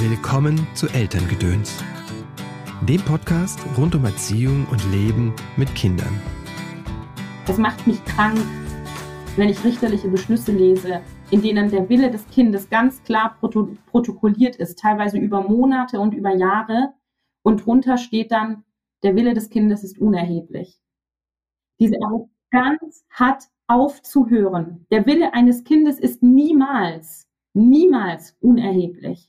Willkommen zu Elterngedöns, dem Podcast rund um Erziehung und Leben mit Kindern. Es macht mich krank, wenn ich richterliche Beschlüsse lese, in denen der Wille des Kindes ganz klar proto protokolliert ist, teilweise über Monate und über Jahre, und drunter steht dann, der Wille des Kindes ist unerheblich. Diese Arroganz hat aufzuhören. Der Wille eines Kindes ist niemals, niemals unerheblich.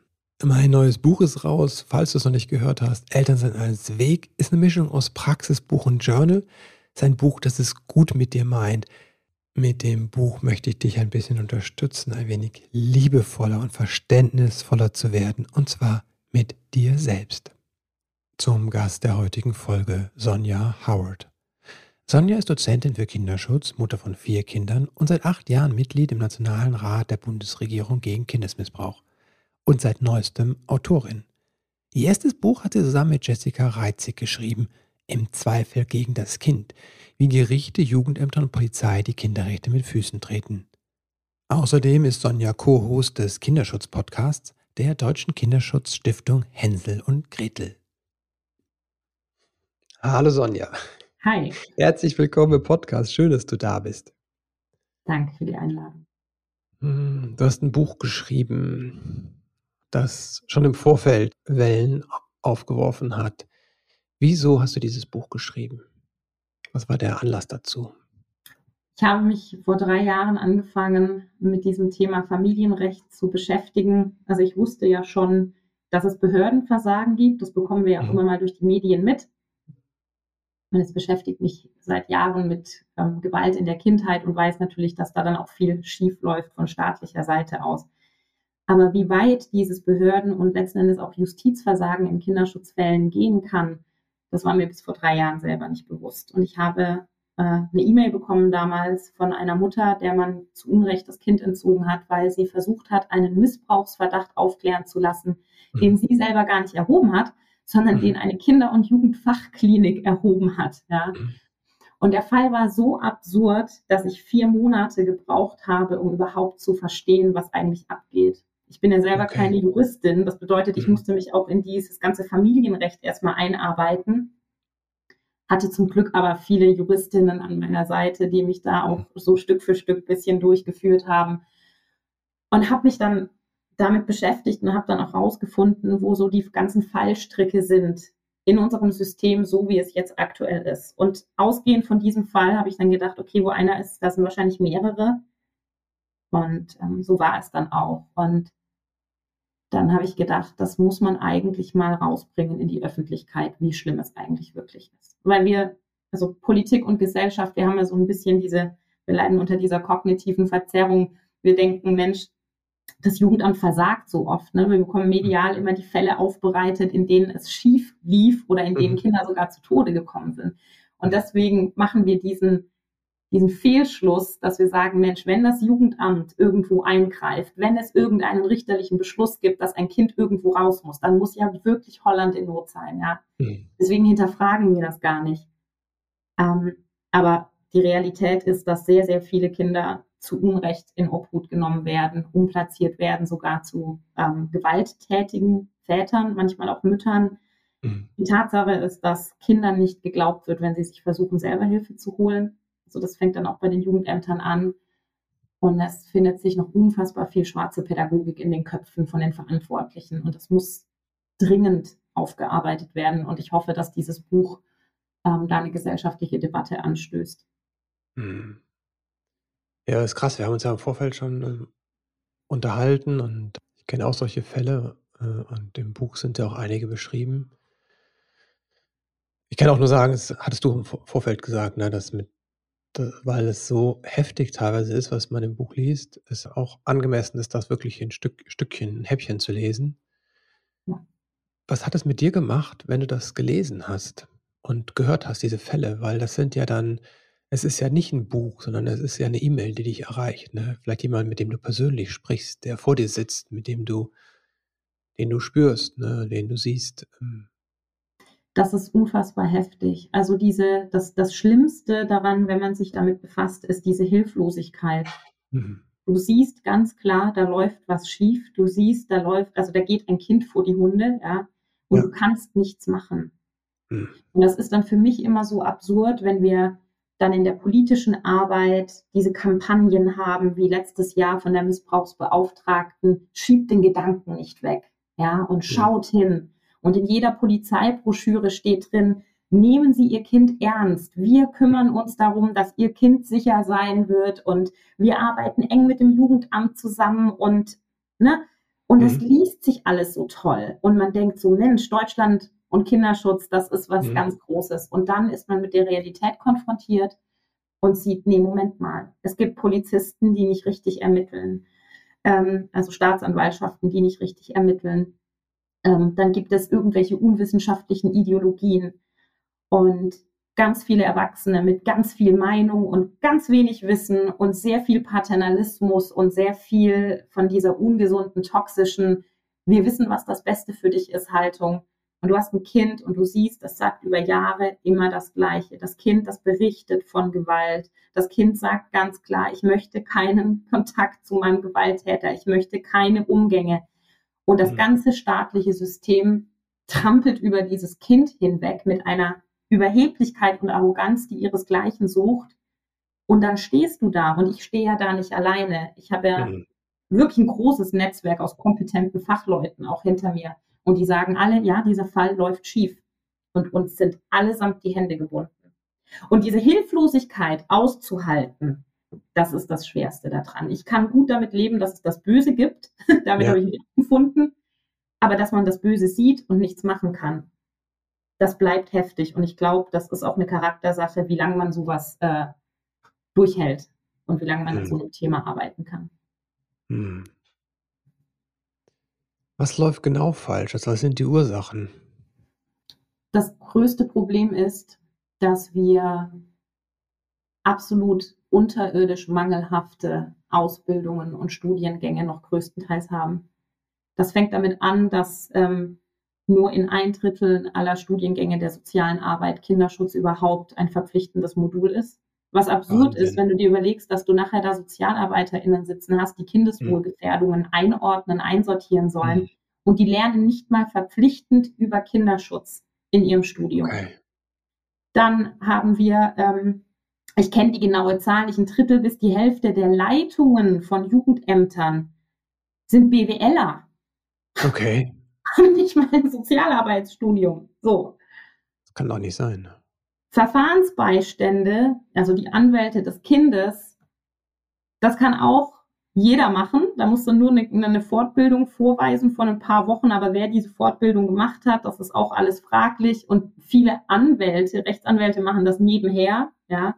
Mein neues Buch ist raus, falls du es noch nicht gehört hast. Elternsein als Weg ist eine Mischung aus Praxisbuch und Journal. Es ist ein Buch, das es gut mit dir meint. Mit dem Buch möchte ich dich ein bisschen unterstützen, ein wenig liebevoller und verständnisvoller zu werden, und zwar mit dir selbst. Zum Gast der heutigen Folge, Sonja Howard. Sonja ist Dozentin für Kinderschutz, Mutter von vier Kindern und seit acht Jahren Mitglied im Nationalen Rat der Bundesregierung gegen Kindesmissbrauch und seit neuestem Autorin. Ihr erstes Buch hat sie zusammen mit Jessica Reitzig geschrieben, Im Zweifel gegen das Kind, wie Gerichte, Jugendämter und Polizei die Kinderrechte mit Füßen treten. Außerdem ist Sonja Co-Host des Kinderschutz-Podcasts der Deutschen Kinderschutzstiftung Hänsel und Gretel. Hallo Sonja. Hi. Herzlich willkommen im Podcast. Schön, dass du da bist. Danke für die Einladung. Hm, du hast ein Buch geschrieben, das schon im Vorfeld Wellen aufgeworfen hat. Wieso hast du dieses Buch geschrieben? Was war der Anlass dazu? Ich habe mich vor drei Jahren angefangen, mit diesem Thema Familienrecht zu beschäftigen. Also ich wusste ja schon, dass es Behördenversagen gibt. Das bekommen wir ja auch mhm. immer mal durch die Medien mit. Und es beschäftigt mich seit Jahren mit ähm, Gewalt in der Kindheit und weiß natürlich, dass da dann auch viel schief läuft von staatlicher Seite aus. Aber wie weit dieses Behörden- und letzten Endes auch Justizversagen in Kinderschutzfällen gehen kann, das war mir bis vor drei Jahren selber nicht bewusst. Und ich habe äh, eine E-Mail bekommen damals von einer Mutter, der man zu Unrecht das Kind entzogen hat, weil sie versucht hat, einen Missbrauchsverdacht aufklären zu lassen, mhm. den sie selber gar nicht erhoben hat, sondern mhm. den eine Kinder- und Jugendfachklinik erhoben hat. Ja. Mhm. Und der Fall war so absurd, dass ich vier Monate gebraucht habe, um überhaupt zu verstehen, was eigentlich abgeht. Ich bin ja selber okay. keine Juristin. Das bedeutet, ich mhm. musste mich auch in dieses ganze Familienrecht erstmal einarbeiten. Hatte zum Glück aber viele Juristinnen an meiner Seite, die mich da auch so Stück für Stück bisschen durchgeführt haben. Und habe mich dann damit beschäftigt und habe dann auch herausgefunden, wo so die ganzen Fallstricke sind in unserem System, so wie es jetzt aktuell ist. Und ausgehend von diesem Fall habe ich dann gedacht, okay, wo einer ist, da sind wahrscheinlich mehrere. Und ähm, so war es dann auch. Und dann habe ich gedacht, das muss man eigentlich mal rausbringen in die Öffentlichkeit, wie schlimm es eigentlich wirklich ist. Weil wir, also Politik und Gesellschaft, wir haben ja so ein bisschen diese, wir leiden unter dieser kognitiven Verzerrung. Wir denken, Mensch, das Jugendamt versagt so oft. Ne? Wir bekommen medial immer die Fälle aufbereitet, in denen es schief lief oder in denen mhm. Kinder sogar zu Tode gekommen sind. Und deswegen machen wir diesen diesen Fehlschluss, dass wir sagen, Mensch, wenn das Jugendamt irgendwo eingreift, wenn es irgendeinen richterlichen Beschluss gibt, dass ein Kind irgendwo raus muss, dann muss ja wirklich Holland in Not sein, ja. Mhm. Deswegen hinterfragen wir das gar nicht. Ähm, aber die Realität ist, dass sehr, sehr viele Kinder zu Unrecht in Obhut genommen werden, umplatziert werden, sogar zu ähm, gewalttätigen Vätern, manchmal auch Müttern. Mhm. Die Tatsache ist, dass Kindern nicht geglaubt wird, wenn sie sich versuchen, selber Hilfe zu holen. So, das fängt dann auch bei den Jugendämtern an. Und es findet sich noch unfassbar viel schwarze Pädagogik in den Köpfen von den Verantwortlichen. Und das muss dringend aufgearbeitet werden. Und ich hoffe, dass dieses Buch ähm, da eine gesellschaftliche Debatte anstößt. Hm. Ja, ist krass. Wir haben uns ja im Vorfeld schon äh, unterhalten und ich kenne auch solche Fälle. Äh, und im Buch sind ja auch einige beschrieben. Ich kann auch nur sagen, das hattest du im Vorfeld gesagt, ne, dass mit weil es so heftig teilweise ist, was man im Buch liest, es auch angemessen ist, das wirklich in Stück, Stückchen, ein Häppchen zu lesen. Ja. Was hat es mit dir gemacht, wenn du das gelesen hast? und gehört hast, diese Fälle, weil das sind ja dann es ist ja nicht ein Buch, sondern es ist ja eine E-Mail, die dich erreicht, ne? Vielleicht jemand, mit dem du persönlich sprichst, der vor dir sitzt, mit dem du den du spürst, ne, den du siehst. Ähm. Das ist unfassbar heftig. Also diese das das Schlimmste daran, wenn man sich damit befasst, ist diese Hilflosigkeit. Mhm. Du siehst ganz klar, da läuft was schief. Du siehst, da läuft also, da geht ein Kind vor die Hunde, ja, und Ja. du kannst nichts machen. Mhm. Und das ist dann für mich immer so absurd, wenn wir dann in der politischen Arbeit diese Kampagnen haben, wie letztes Jahr von der Missbrauchsbeauftragten, schiebt den Gedanken nicht weg, ja, und schaut ja. hin. Und in jeder Polizeibroschüre steht drin, nehmen Sie Ihr Kind ernst. Wir kümmern uns darum, dass Ihr Kind sicher sein wird und wir arbeiten eng mit dem Jugendamt zusammen und, ne, und es mhm. liest sich alles so toll. Und man denkt so, Mensch, Deutschland und Kinderschutz, das ist was mhm. ganz Großes. Und dann ist man mit der Realität konfrontiert und sieht, nee, Moment mal, es gibt Polizisten, die nicht richtig ermitteln, ähm, also Staatsanwaltschaften, die nicht richtig ermitteln. Ähm, dann gibt es irgendwelche unwissenschaftlichen Ideologien und ganz viele Erwachsene mit ganz viel Meinung und ganz wenig Wissen und sehr viel Paternalismus und sehr viel von dieser ungesunden, toxischen, wir wissen, was das Beste für dich ist, Haltung und du hast ein Kind und du siehst, das sagt über Jahre immer das Gleiche. Das Kind, das berichtet von Gewalt. Das Kind sagt ganz klar, ich möchte keinen Kontakt zu meinem Gewalttäter. Ich möchte keine Umgänge. Und das mhm. ganze staatliche System trampelt über dieses Kind hinweg mit einer Überheblichkeit und Arroganz, die ihresgleichen sucht. Und dann stehst du da und ich stehe ja da nicht alleine. Ich habe ja mhm. wirklich ein großes Netzwerk aus kompetenten Fachleuten auch hinter mir. Und die sagen alle, ja, dieser Fall läuft schief. Und uns sind allesamt die Hände gebunden. Und diese Hilflosigkeit auszuhalten, das ist das Schwerste daran. Ich kann gut damit leben, dass es das Böse gibt. damit ja. habe ich mich gefunden. Aber dass man das Böse sieht und nichts machen kann, das bleibt heftig. Und ich glaube, das ist auch eine Charaktersache, wie lange man sowas äh, durchhält und wie lange man hm. an so einem Thema arbeiten kann. Hm. Was läuft genau falsch? Also, was sind die Ursachen? Das größte Problem ist, dass wir absolut unterirdisch mangelhafte Ausbildungen und Studiengänge noch größtenteils haben. Das fängt damit an, dass ähm, nur in ein Drittel aller Studiengänge der sozialen Arbeit Kinderschutz überhaupt ein verpflichtendes Modul ist. Was absurd Wahnsinn. ist, wenn du dir überlegst, dass du nachher da SozialarbeiterInnen sitzen hast, die Kindeswohlgefährdungen einordnen, einsortieren sollen. Mhm. Und die lernen nicht mal verpflichtend über Kinderschutz in ihrem Studium. Okay. Dann haben wir, ähm, ich kenne die genaue Zahl, nicht ein Drittel bis die Hälfte der Leitungen von Jugendämtern sind BWLer. Okay. Haben nicht mal ein Sozialarbeitsstudium. So. Das kann doch nicht sein. Verfahrensbeistände, also die Anwälte des Kindes, das kann auch jeder machen. Da musst du nur eine, eine, Fortbildung vorweisen von ein paar Wochen. Aber wer diese Fortbildung gemacht hat, das ist auch alles fraglich. Und viele Anwälte, Rechtsanwälte machen das nebenher. Ja.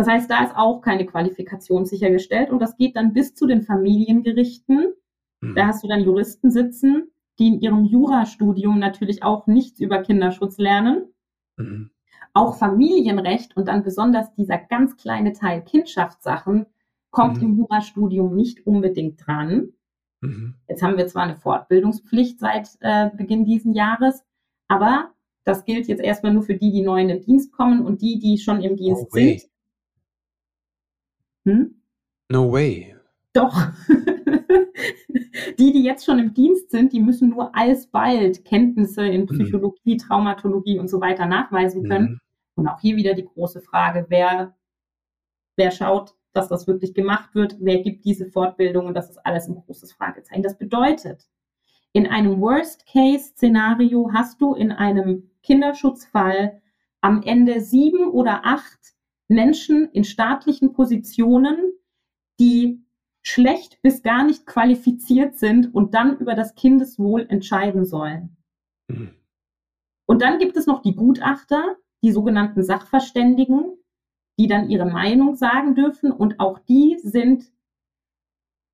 Das heißt, da ist auch keine Qualifikation sichergestellt. Und das geht dann bis zu den Familiengerichten. Mhm. Da hast du dann Juristen sitzen, die in ihrem Jurastudium natürlich auch nichts über Kinderschutz lernen. Mhm. Auch Familienrecht und dann besonders dieser ganz kleine Teil Kindschaftssachen kommt mhm. im Jurastudium nicht unbedingt dran. Mhm. Jetzt haben wir zwar eine Fortbildungspflicht seit äh, Beginn dieses Jahres, aber das gilt jetzt erstmal nur für die, die neu in den Dienst kommen und die, die schon im Dienst no sind. Hm? No way. Doch. die, die jetzt schon im Dienst sind, die müssen nur alsbald Kenntnisse in mhm. Psychologie, mhm. Traumatologie und so weiter nachweisen können. Mhm. Und auch hier wieder die große Frage, wer, wer schaut, dass das wirklich gemacht wird, wer gibt diese Fortbildung und das ist alles ein großes Fragezeichen. Das bedeutet, in einem Worst-Case-Szenario hast du in einem Kinderschutzfall am Ende sieben oder acht Menschen in staatlichen Positionen, die schlecht bis gar nicht qualifiziert sind und dann über das Kindeswohl entscheiden sollen. Mhm. Und dann gibt es noch die Gutachter, die sogenannten Sachverständigen, die dann ihre Meinung sagen dürfen und auch die sind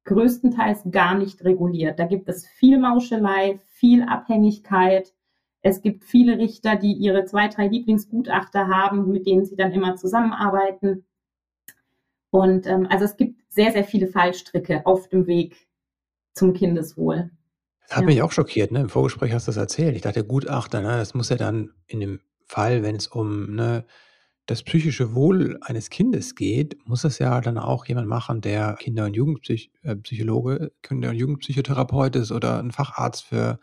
größtenteils gar nicht reguliert. Da gibt es viel Mauschelei, viel Abhängigkeit. Es gibt viele Richter, die ihre zwei, drei Lieblingsgutachter haben, mit denen sie dann immer zusammenarbeiten. Und ähm, also es gibt sehr, sehr viele Fallstricke auf dem Weg zum Kindeswohl. Das hat ja. mich auch schockiert, ne? Im Vorgespräch hast du das erzählt. Ich dachte, Gutachter, ne, das muss ja dann in dem Fall, wenn es um ne, das psychische Wohl eines Kindes geht, muss es ja dann auch jemand machen, der Kinder- und Jugendpsychologe, äh, Kinder- und Jugendpsychotherapeut ist oder ein Facharzt für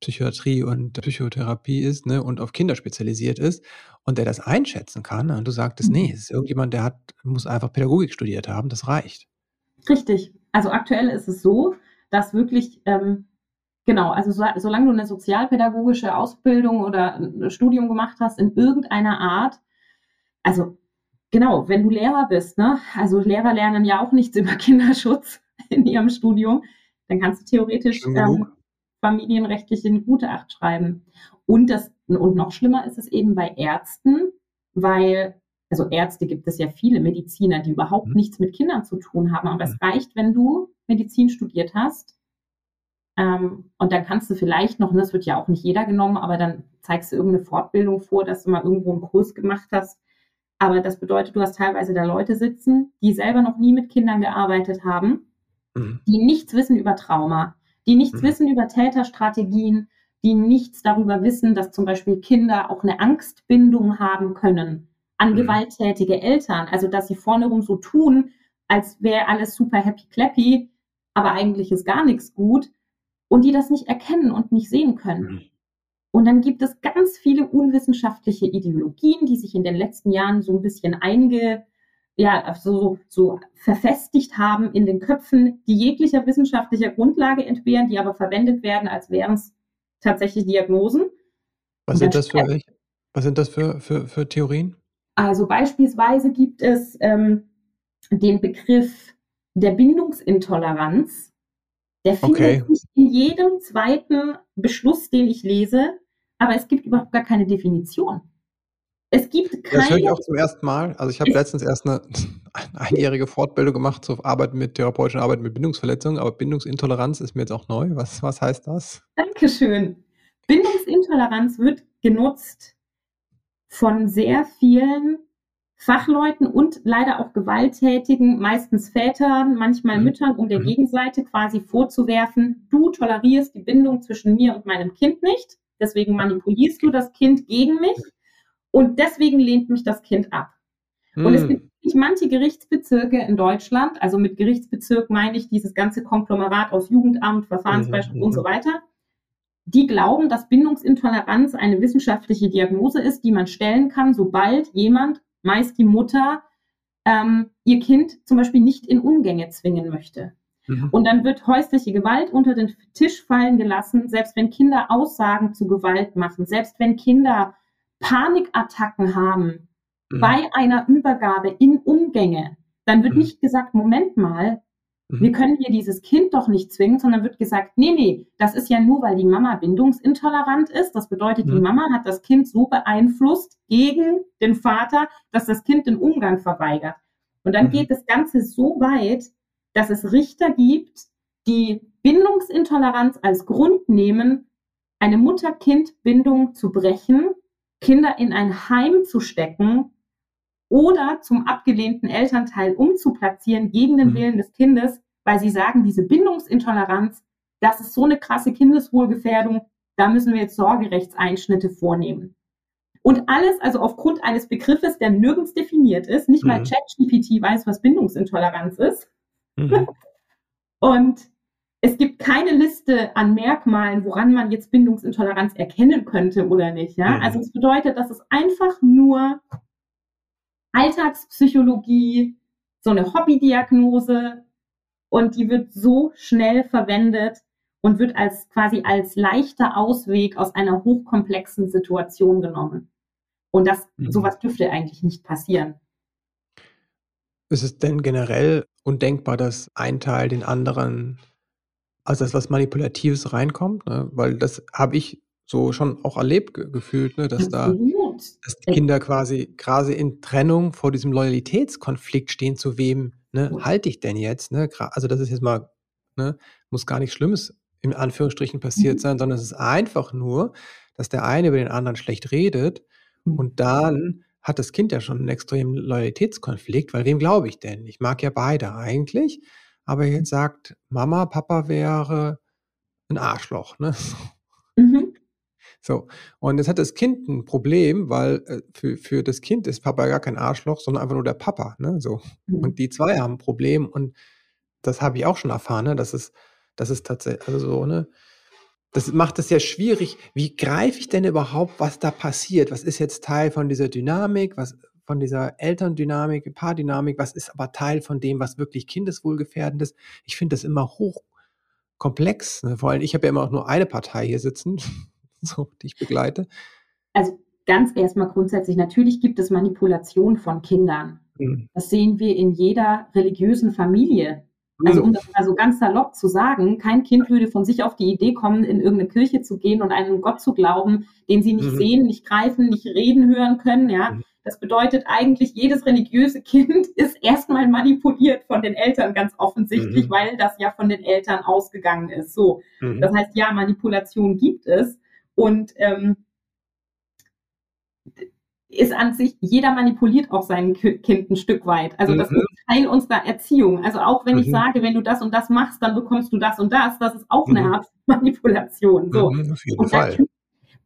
Psychiatrie und Psychotherapie ist ne, und auf Kinder spezialisiert ist und der das einschätzen kann. Und du sagtest, nee, mhm. es ist irgendjemand, der hat, muss einfach Pädagogik studiert haben, das reicht. Richtig. Also aktuell ist es so, dass wirklich ähm, Genau, also so, solange du eine sozialpädagogische Ausbildung oder ein Studium gemacht hast in irgendeiner Art, also genau, wenn du Lehrer bist, ne, also Lehrer lernen ja auch nichts über Kinderschutz in ihrem Studium, dann kannst du theoretisch ähm, familienrechtliche Gutacht schreiben. Und das, und noch schlimmer ist es eben bei Ärzten, weil, also Ärzte gibt es ja viele Mediziner, die überhaupt mhm. nichts mit Kindern zu tun haben, aber mhm. es reicht, wenn du Medizin studiert hast ähm, und dann kannst du vielleicht noch, und das wird ja auch nicht jeder genommen, aber dann zeigst du irgendeine Fortbildung vor, dass du mal irgendwo einen Kurs gemacht hast. Aber das bedeutet, du hast teilweise da Leute sitzen, die selber noch nie mit Kindern gearbeitet haben, mhm. die nichts wissen über Trauma, die nichts mhm. wissen über Täterstrategien, die nichts darüber wissen, dass zum Beispiel Kinder auch eine Angstbindung haben können an mhm. gewalttätige Eltern. Also, dass sie vorne rum so tun, als wäre alles super happy clappy, aber eigentlich ist gar nichts gut und die das nicht erkennen und nicht sehen können. Mhm. Und dann gibt es ganz viele unwissenschaftliche Ideologien, die sich in den letzten Jahren so ein bisschen einge, ja, so, so verfestigt haben in den Köpfen, die jeglicher wissenschaftlicher Grundlage entbehren, die aber verwendet werden, als wären es tatsächlich Diagnosen. Was sind das für welche? Was sind das für, für, für Theorien? Also beispielsweise gibt es ähm, den Begriff der Bindungsintoleranz, der findet okay. sich in jedem zweiten Beschluss, den ich lese, aber es gibt überhaupt gar keine Definition. Es gibt keine. Das höre ich auch zum ersten Mal. Also ich habe letztens erst eine, eine einjährige Fortbildung gemacht zur Arbeit mit therapeutischen Arbeit mit Bindungsverletzungen, aber Bindungsintoleranz ist mir jetzt auch neu. Was, was heißt das? Dankeschön. Bindungsintoleranz wird genutzt von sehr vielen Fachleuten und leider auch gewalttätigen, meistens Vätern, manchmal mhm. Müttern, um der mhm. Gegenseite quasi vorzuwerfen, du tolerierst die Bindung zwischen mir und meinem Kind nicht, deswegen manipulierst du das Kind gegen mich und deswegen lehnt mich das Kind ab. Mhm. Und es mhm. gibt manche Gerichtsbezirke in Deutschland, also mit Gerichtsbezirk meine ich dieses ganze Konglomerat aus Jugendamt, Verfahrensbeispiel mhm. und so weiter, die glauben, dass Bindungsintoleranz eine wissenschaftliche Diagnose ist, die man stellen kann, sobald jemand meist die Mutter ähm, ihr Kind zum Beispiel nicht in Umgänge zwingen möchte. Mhm. Und dann wird häusliche Gewalt unter den Tisch fallen gelassen, selbst wenn Kinder Aussagen zu Gewalt machen, selbst wenn Kinder Panikattacken haben mhm. bei einer Übergabe in Umgänge, dann wird mhm. nicht gesagt, Moment mal, Mhm. Wir können hier dieses Kind doch nicht zwingen, sondern wird gesagt, nee, nee, das ist ja nur, weil die Mama bindungsintolerant ist. Das bedeutet, mhm. die Mama hat das Kind so beeinflusst gegen den Vater, dass das Kind den Umgang verweigert. Und dann mhm. geht das Ganze so weit, dass es Richter gibt, die Bindungsintoleranz als Grund nehmen, eine Mutter-Kind-Bindung zu brechen, Kinder in ein Heim zu stecken, oder zum abgelehnten Elternteil umzuplatzieren gegen den mhm. Willen des Kindes, weil sie sagen, diese Bindungsintoleranz, das ist so eine krasse Kindeswohlgefährdung, da müssen wir jetzt Sorgerechtseinschnitte vornehmen. Und alles, also aufgrund eines Begriffes, der nirgends definiert ist, nicht mhm. mal ChatGPT weiß, was Bindungsintoleranz ist. Mhm. Und es gibt keine Liste an Merkmalen, woran man jetzt Bindungsintoleranz erkennen könnte oder nicht. Ja? Mhm. Also es bedeutet, dass es einfach nur Alltagspsychologie, so eine Hobbydiagnose und die wird so schnell verwendet und wird als quasi als leichter Ausweg aus einer hochkomplexen Situation genommen. Und das, mhm. sowas dürfte eigentlich nicht passieren. Ist es denn generell undenkbar, dass ein Teil den anderen, also dass was Manipulatives reinkommt? Ne? Weil das habe ich so schon auch erlebt gefühlt, ne? dass Absolut. da dass die Kinder quasi quasi in Trennung vor diesem Loyalitätskonflikt stehen, zu wem ne, halte ich denn jetzt? Ne? Also das ist jetzt mal, ne, muss gar nichts Schlimmes in Anführungsstrichen passiert mhm. sein, sondern es ist einfach nur, dass der eine über den anderen schlecht redet mhm. und dann hat das Kind ja schon einen extremen Loyalitätskonflikt, weil wem glaube ich denn? Ich mag ja beide eigentlich, aber jetzt sagt Mama, Papa wäre ein Arschloch, ne? Mhm. So, und jetzt hat das Kind ein Problem, weil äh, für, für das Kind ist Papa gar kein Arschloch, sondern einfach nur der Papa, ne? So. Mhm. Und die zwei haben ein Problem und das habe ich auch schon erfahren, ne? Das ist, das ist tatsächlich, also so, ne? Das macht es ja schwierig. Wie greife ich denn überhaupt, was da passiert? Was ist jetzt Teil von dieser Dynamik? Was von dieser Elterndynamik, Paardynamik? Was ist aber Teil von dem, was wirklich kindeswohlgefährdend ist? Ich finde das immer hochkomplex. Ne? Vor allem, ich habe ja immer auch nur eine Partei hier sitzen, so, die ich begleite. Also ganz erstmal grundsätzlich, natürlich gibt es Manipulation von Kindern. Mhm. Das sehen wir in jeder religiösen Familie. Also um das mal so ganz salopp zu sagen, kein Kind würde von sich auf die Idee kommen, in irgendeine Kirche zu gehen und einen Gott zu glauben, den sie nicht mhm. sehen, nicht greifen, nicht reden hören können. Ja, mhm. Das bedeutet eigentlich, jedes religiöse Kind ist erstmal manipuliert von den Eltern ganz offensichtlich, mhm. weil das ja von den Eltern ausgegangen ist. So, mhm. das heißt, ja, Manipulation gibt es und ähm, ist an sich, jeder manipuliert auch sein Kind ein Stück weit. Also das mhm. ist Teil unserer Erziehung. Also auch wenn mhm. ich sage, wenn du das und das machst, dann bekommst du das und das, das ist auch mhm. eine Art Manipulation. So. Mhm, auf jeden Fall.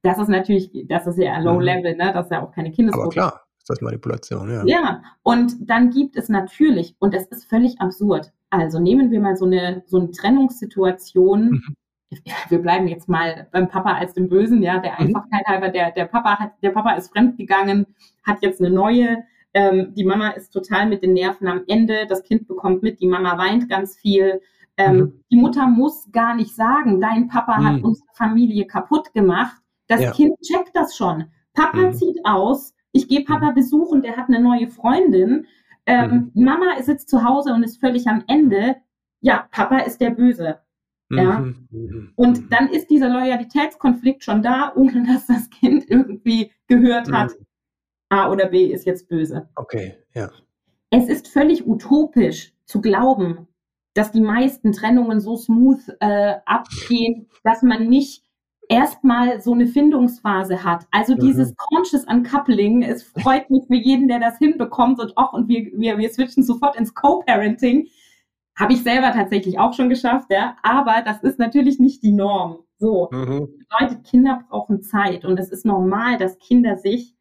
Das ist natürlich, das ist ja Low mhm. Level, ne? Das ist ja auch keine Kindesgruppe. Aber klar, ist das Manipulation, ja. Ja, und dann gibt es natürlich, und das ist völlig absurd. Also nehmen wir mal so eine, so eine Trennungssituation, mhm wir bleiben jetzt mal beim Papa als dem Bösen, ja, der mhm. Einfachkeit halber, der, der Papa hat, der Papa ist fremdgegangen, hat jetzt eine neue, ähm, die Mama ist total mit den Nerven am Ende, das Kind bekommt mit, die Mama weint ganz viel. Ähm, mhm. Die Mutter muss gar nicht sagen, dein Papa mhm. hat unsere Familie kaputt gemacht. Das ja. Kind checkt das schon. Papa mhm. zieht aus, ich gehe Papa mhm. besuchen, der hat eine neue Freundin. Ähm, mhm. Mama sitzt zu Hause und ist völlig am Ende. Ja, Papa ist der Böse. Ja? Mhm, mhm. Und mhm. dann ist dieser Loyalitätskonflikt schon da, ohne dass das Kind irgendwie gehört hat, A oder B ist jetzt böse. Okay, ja. Es ist völlig utopisch zu glauben, dass die meisten Trennungen so smooth äh, abgehen, dass man nicht erstmal so eine Findungsphase hat. Also dieses mhm. Conscious Uncoupling, es freut mich für jeden, der das hinbekommt und auch, und wir, wir, wir switchen sofort ins Co-Parenting. Habe ich selber tatsächlich auch schon geschafft, ja. Aber das ist natürlich nicht die Norm. So. Mhm. Bedeutet, Kinder brauchen Zeit und es ist normal, dass Kinder sich,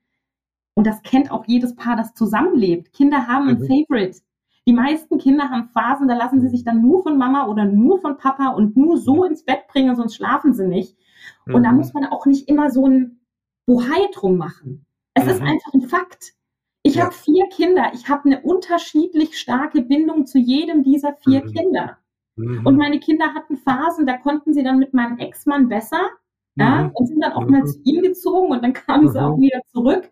und das kennt auch jedes Paar, das zusammenlebt. Kinder haben mhm. ein Favorite. Die meisten Kinder haben Phasen, da lassen sie sich dann nur von Mama oder nur von Papa und nur so mhm. ins Bett bringen, sonst schlafen sie nicht. Und mhm. da muss man auch nicht immer so ein Bohai drum machen. Es ist mhm. einfach ein Fakt. Ich ja. habe vier Kinder. Ich habe eine unterschiedlich starke Bindung zu jedem dieser vier mhm. Kinder. Mhm. Und meine Kinder hatten Phasen, da konnten sie dann mit meinem Ex-Mann besser mhm. ja, und sind dann auch mal mhm. zu ihm gezogen und dann kamen sie auch mhm. wieder zurück.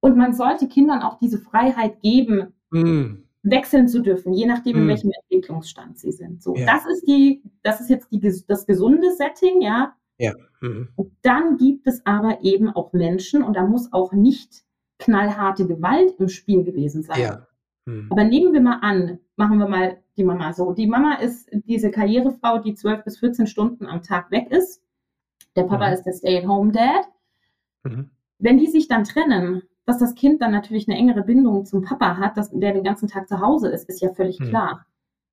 Und man sollte Kindern auch diese Freiheit geben, mhm. wechseln zu dürfen, je nachdem, in welchem Entwicklungsstand sie sind. So, ja. das ist die, das ist jetzt die, das gesunde Setting, ja. Ja. Und dann gibt es aber eben auch Menschen, und da muss auch nicht knallharte Gewalt im Spiel gewesen sein. Ja. Hm. Aber nehmen wir mal an, machen wir mal die Mama so. Die Mama ist diese Karrierefrau, die 12 bis 14 Stunden am Tag weg ist. Der Papa mhm. ist der Stay-at-home-Dad. Mhm. Wenn die sich dann trennen, dass das Kind dann natürlich eine engere Bindung zum Papa hat, dass der den ganzen Tag zu Hause ist, ist ja völlig mhm. klar.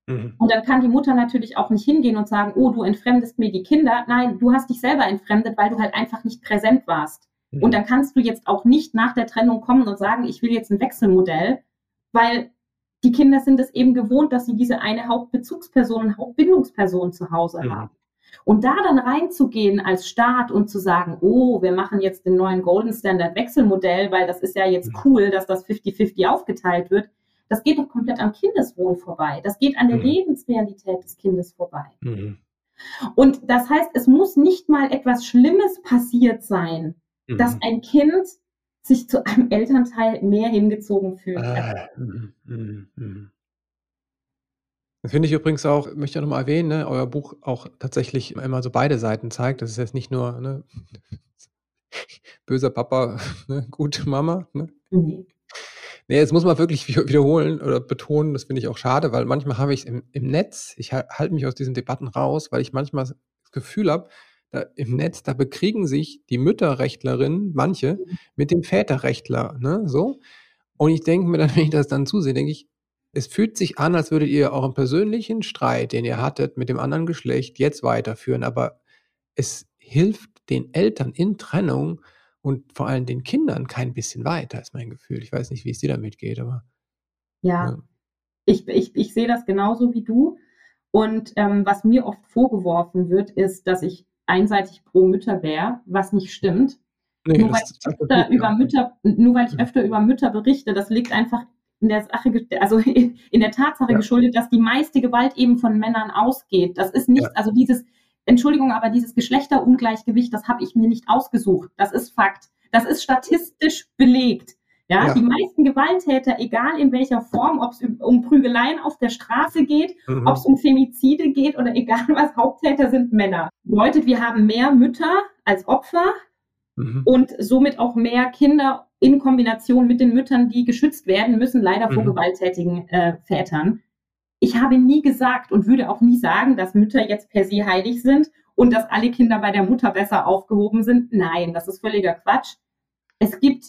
Mhm. Und dann kann die Mutter natürlich auch nicht hingehen und sagen, oh, du entfremdest mir die Kinder. Nein, du hast dich selber entfremdet, weil du halt einfach nicht präsent warst. Und mhm. dann kannst du jetzt auch nicht nach der Trennung kommen und sagen, ich will jetzt ein Wechselmodell, weil die Kinder sind es eben gewohnt, dass sie diese eine Hauptbezugsperson, Hauptbindungsperson zu Hause mhm. haben. Und da dann reinzugehen als Staat und zu sagen, oh, wir machen jetzt den neuen Golden Standard Wechselmodell, weil das ist ja jetzt mhm. cool, dass das 50-50 aufgeteilt wird, das geht doch komplett am Kindeswohl vorbei. Das geht an der mhm. Lebensrealität des Kindes vorbei. Mhm. Und das heißt, es muss nicht mal etwas Schlimmes passiert sein, mhm. dass ein Kind sich zu einem Elternteil mehr hingezogen fühlt. Ah, mh, mh, mh. Das finde ich übrigens auch, möchte ich auch nochmal erwähnen, ne, euer Buch auch tatsächlich immer so beide Seiten zeigt. Das ist jetzt nicht nur ne, böser Papa, ne, gute Mama. Ne? Mhm. Nee, jetzt muss man wirklich wiederholen oder betonen, das finde ich auch schade, weil manchmal habe ich im, im Netz, ich halte mich aus diesen Debatten raus, weil ich manchmal das Gefühl habe, da im Netz, da bekriegen sich die Mütterrechtlerinnen, manche, mit dem Väterrechtler, ne, so. Und ich denke mir dann, wenn ich das dann zusehe, denke ich, es fühlt sich an, als würdet ihr euren persönlichen Streit, den ihr hattet mit dem anderen Geschlecht, jetzt weiterführen, aber es hilft den Eltern in Trennung und vor allem den Kindern kein bisschen weiter, ist mein Gefühl. Ich weiß nicht, wie es dir damit geht, aber. Ja, ja. Ich, ich, ich sehe das genauso wie du. Und ähm, was mir oft vorgeworfen wird, ist, dass ich einseitig pro Mütter wäre, was nicht stimmt. Nee, nur, weil ich öfter über Mütter, nur weil ich öfter über Mütter berichte, das liegt einfach in der Sache, also in der Tatsache ja. geschuldet, dass die meiste Gewalt eben von Männern ausgeht. Das ist nicht, ja. also dieses, Entschuldigung, aber dieses Geschlechterungleichgewicht, das habe ich mir nicht ausgesucht. Das ist Fakt. Das ist statistisch belegt. Ja, ja. die meisten Gewalttäter, egal in welcher Form, ob es um Prügeleien auf der Straße geht, mhm. ob es um Femizide geht oder egal was, Haupttäter sind Männer. Bedeutet, wir haben mehr Mütter als Opfer mhm. und somit auch mehr Kinder in Kombination mit den Müttern, die geschützt werden müssen, leider vor mhm. gewalttätigen äh, Vätern. Ich habe nie gesagt und würde auch nie sagen, dass Mütter jetzt per se heilig sind und dass alle Kinder bei der Mutter besser aufgehoben sind. Nein, das ist völliger Quatsch. Es gibt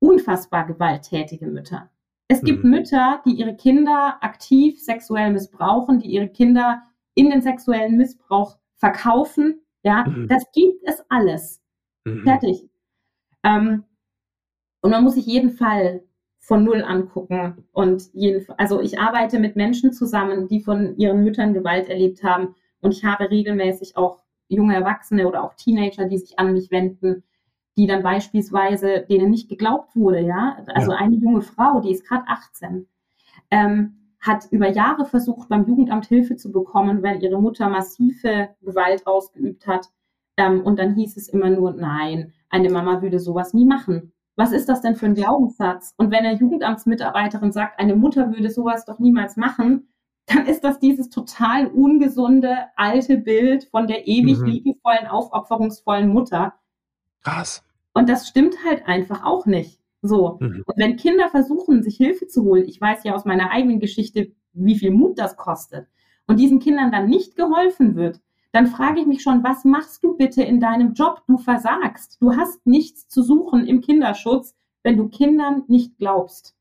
unfassbar gewalttätige Mütter. Es gibt mhm. Mütter, die ihre Kinder aktiv sexuell missbrauchen, die ihre Kinder in den sexuellen Missbrauch verkaufen. Ja, mhm. das gibt es alles. Mhm. Fertig. Ähm, und man muss sich jeden Fall von null angucken. Und jeden, also ich arbeite mit Menschen zusammen, die von ihren Müttern Gewalt erlebt haben. Und ich habe regelmäßig auch junge Erwachsene oder auch Teenager, die sich an mich wenden, die dann beispielsweise, denen nicht geglaubt wurde, ja. Also ja. eine junge Frau, die ist gerade 18, ähm, hat über Jahre versucht, beim Jugendamt Hilfe zu bekommen, weil ihre Mutter massive Gewalt ausgeübt hat. Ähm, und dann hieß es immer nur, nein, eine Mama würde sowas nie machen was ist das denn für ein Glaubenssatz? Und wenn eine Jugendamtsmitarbeiterin sagt, eine Mutter würde sowas doch niemals machen, dann ist das dieses total ungesunde alte Bild von der ewig mhm. liebevollen, aufopferungsvollen Mutter. Krass. Und das stimmt halt einfach auch nicht. So. Mhm. Und wenn Kinder versuchen, sich Hilfe zu holen, ich weiß ja aus meiner eigenen Geschichte, wie viel Mut das kostet, und diesen Kindern dann nicht geholfen wird, dann frage ich mich schon, was machst du bitte in deinem Job? Du versagst. Du hast nichts zu suchen im Kinderschutz, wenn du Kindern nicht glaubst.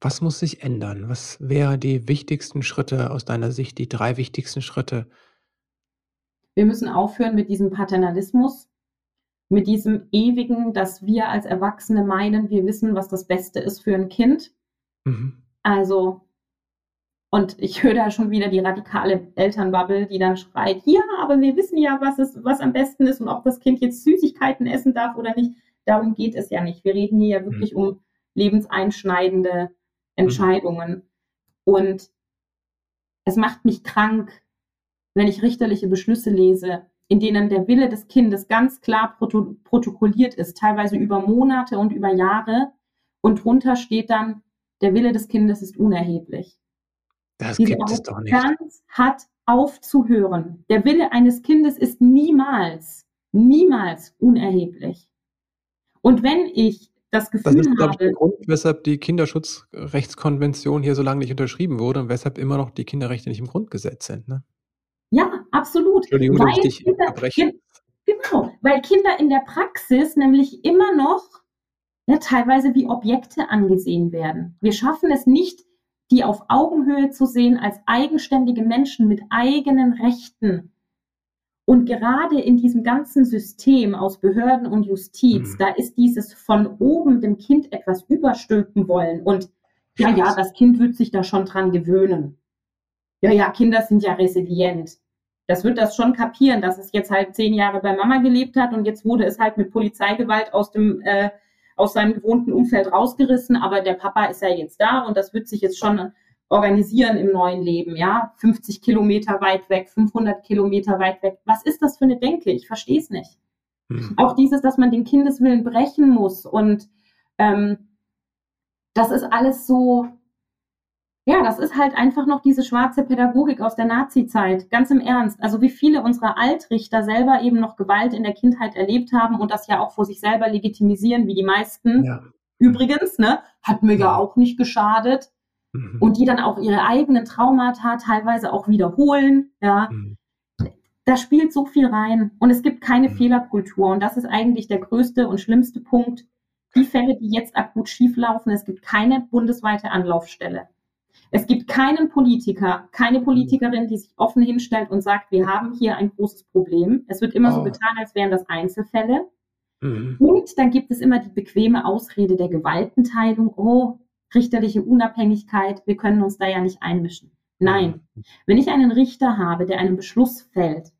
Was muss sich ändern? Was wären die wichtigsten Schritte aus deiner Sicht, die drei wichtigsten Schritte? Wir müssen aufhören mit diesem Paternalismus, mit diesem ewigen, dass wir als Erwachsene meinen, wir wissen, was das Beste ist für ein Kind. Mhm. Also und ich höre da schon wieder die radikale Elternbubble, die dann schreit, ja, aber wir wissen ja, was, es, was am besten ist und ob das Kind jetzt Süßigkeiten essen darf oder nicht. Darum geht es ja nicht. Wir reden hier ja wirklich mhm. um lebenseinschneidende Entscheidungen. Mhm. Und es macht mich krank, wenn ich richterliche Beschlüsse lese, in denen der Wille des Kindes ganz klar proto protokolliert ist, teilweise über Monate und über Jahre. Und drunter steht dann, der Wille des Kindes ist unerheblich. Das Diese gibt es doch nicht. hat aufzuhören. Der Wille eines Kindes ist niemals, niemals unerheblich. Und wenn ich das Gefühl das ist, habe, ich, der Grund, weshalb die Kinderschutzrechtskonvention hier so lange nicht unterschrieben wurde und weshalb immer noch die Kinderrechte nicht im Grundgesetz sind. Ne? Ja, absolut. Entschuldigung, weil dass ich dich Kinder, Genau, weil Kinder in der Praxis nämlich immer noch ja, teilweise wie Objekte angesehen werden. Wir schaffen es nicht, die auf Augenhöhe zu sehen als eigenständige Menschen mit eigenen Rechten. Und gerade in diesem ganzen System aus Behörden und Justiz, mhm. da ist dieses von oben dem Kind etwas überstülpen wollen. Und ja, ja, das Kind wird sich da schon dran gewöhnen. Ja, ja, Kinder sind ja resilient. Das wird das schon kapieren, dass es jetzt halt zehn Jahre bei Mama gelebt hat und jetzt wurde es halt mit Polizeigewalt aus dem äh, aus seinem gewohnten Umfeld rausgerissen, aber der Papa ist ja jetzt da und das wird sich jetzt schon organisieren im neuen Leben, ja, 50 Kilometer weit weg, 500 Kilometer weit weg. Was ist das für eine Denke? Ich verstehe es nicht. Mhm. Auch dieses, dass man den Kindeswillen brechen muss und ähm, das ist alles so, ja, das ist halt einfach noch diese schwarze Pädagogik aus der Nazi-Zeit. Ganz im Ernst. Also wie viele unserer Altrichter selber eben noch Gewalt in der Kindheit erlebt haben und das ja auch vor sich selber legitimisieren, wie die meisten. Ja. Übrigens, ne, hat mir ja. auch nicht geschadet. Mhm. Und die dann auch ihre eigenen Traumata teilweise auch wiederholen, ja. Mhm. da spielt so viel rein und es gibt keine Mhm. Fehlerkultur und das ist eigentlich der größte und schlimmste Punkt. Die Fälle, die jetzt akut schieflaufen, es gibt keine bundesweite Anlaufstelle. Es gibt keinen Politiker, keine Politikerin, die sich offen hinstellt und sagt, wir haben hier ein großes Problem. Es wird immer so Oh. getan, als wären das Einzelfälle. Mhm. Und dann gibt es immer die bequeme Ausrede der Gewaltenteilung. Oh, richterliche Unabhängigkeit, wir können uns da ja nicht einmischen. Nein, wenn ich einen Richter habe, der einen Beschluss fällt,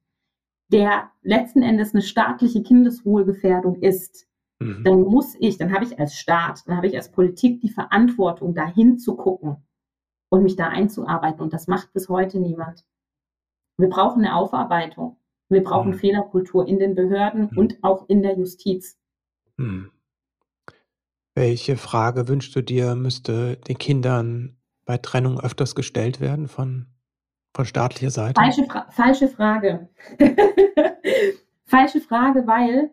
der letzten Endes eine staatliche Kindeswohlgefährdung ist, Mhm. dann muss ich, dann habe ich als Staat, dann habe ich als Politik die Verantwortung, dahin zu gucken und mich da einzuarbeiten. Und das macht bis heute niemand. Wir brauchen eine Aufarbeitung. Wir brauchen Mhm. Fehlerkultur in den Behörden Mhm. und auch in der Justiz. Mhm. Welche Frage wünschst du dir, müsste den Kindern bei Trennung öfters gestellt werden von, von staatlicher Seite? Falsche, Fra falsche Frage. falsche Frage, weil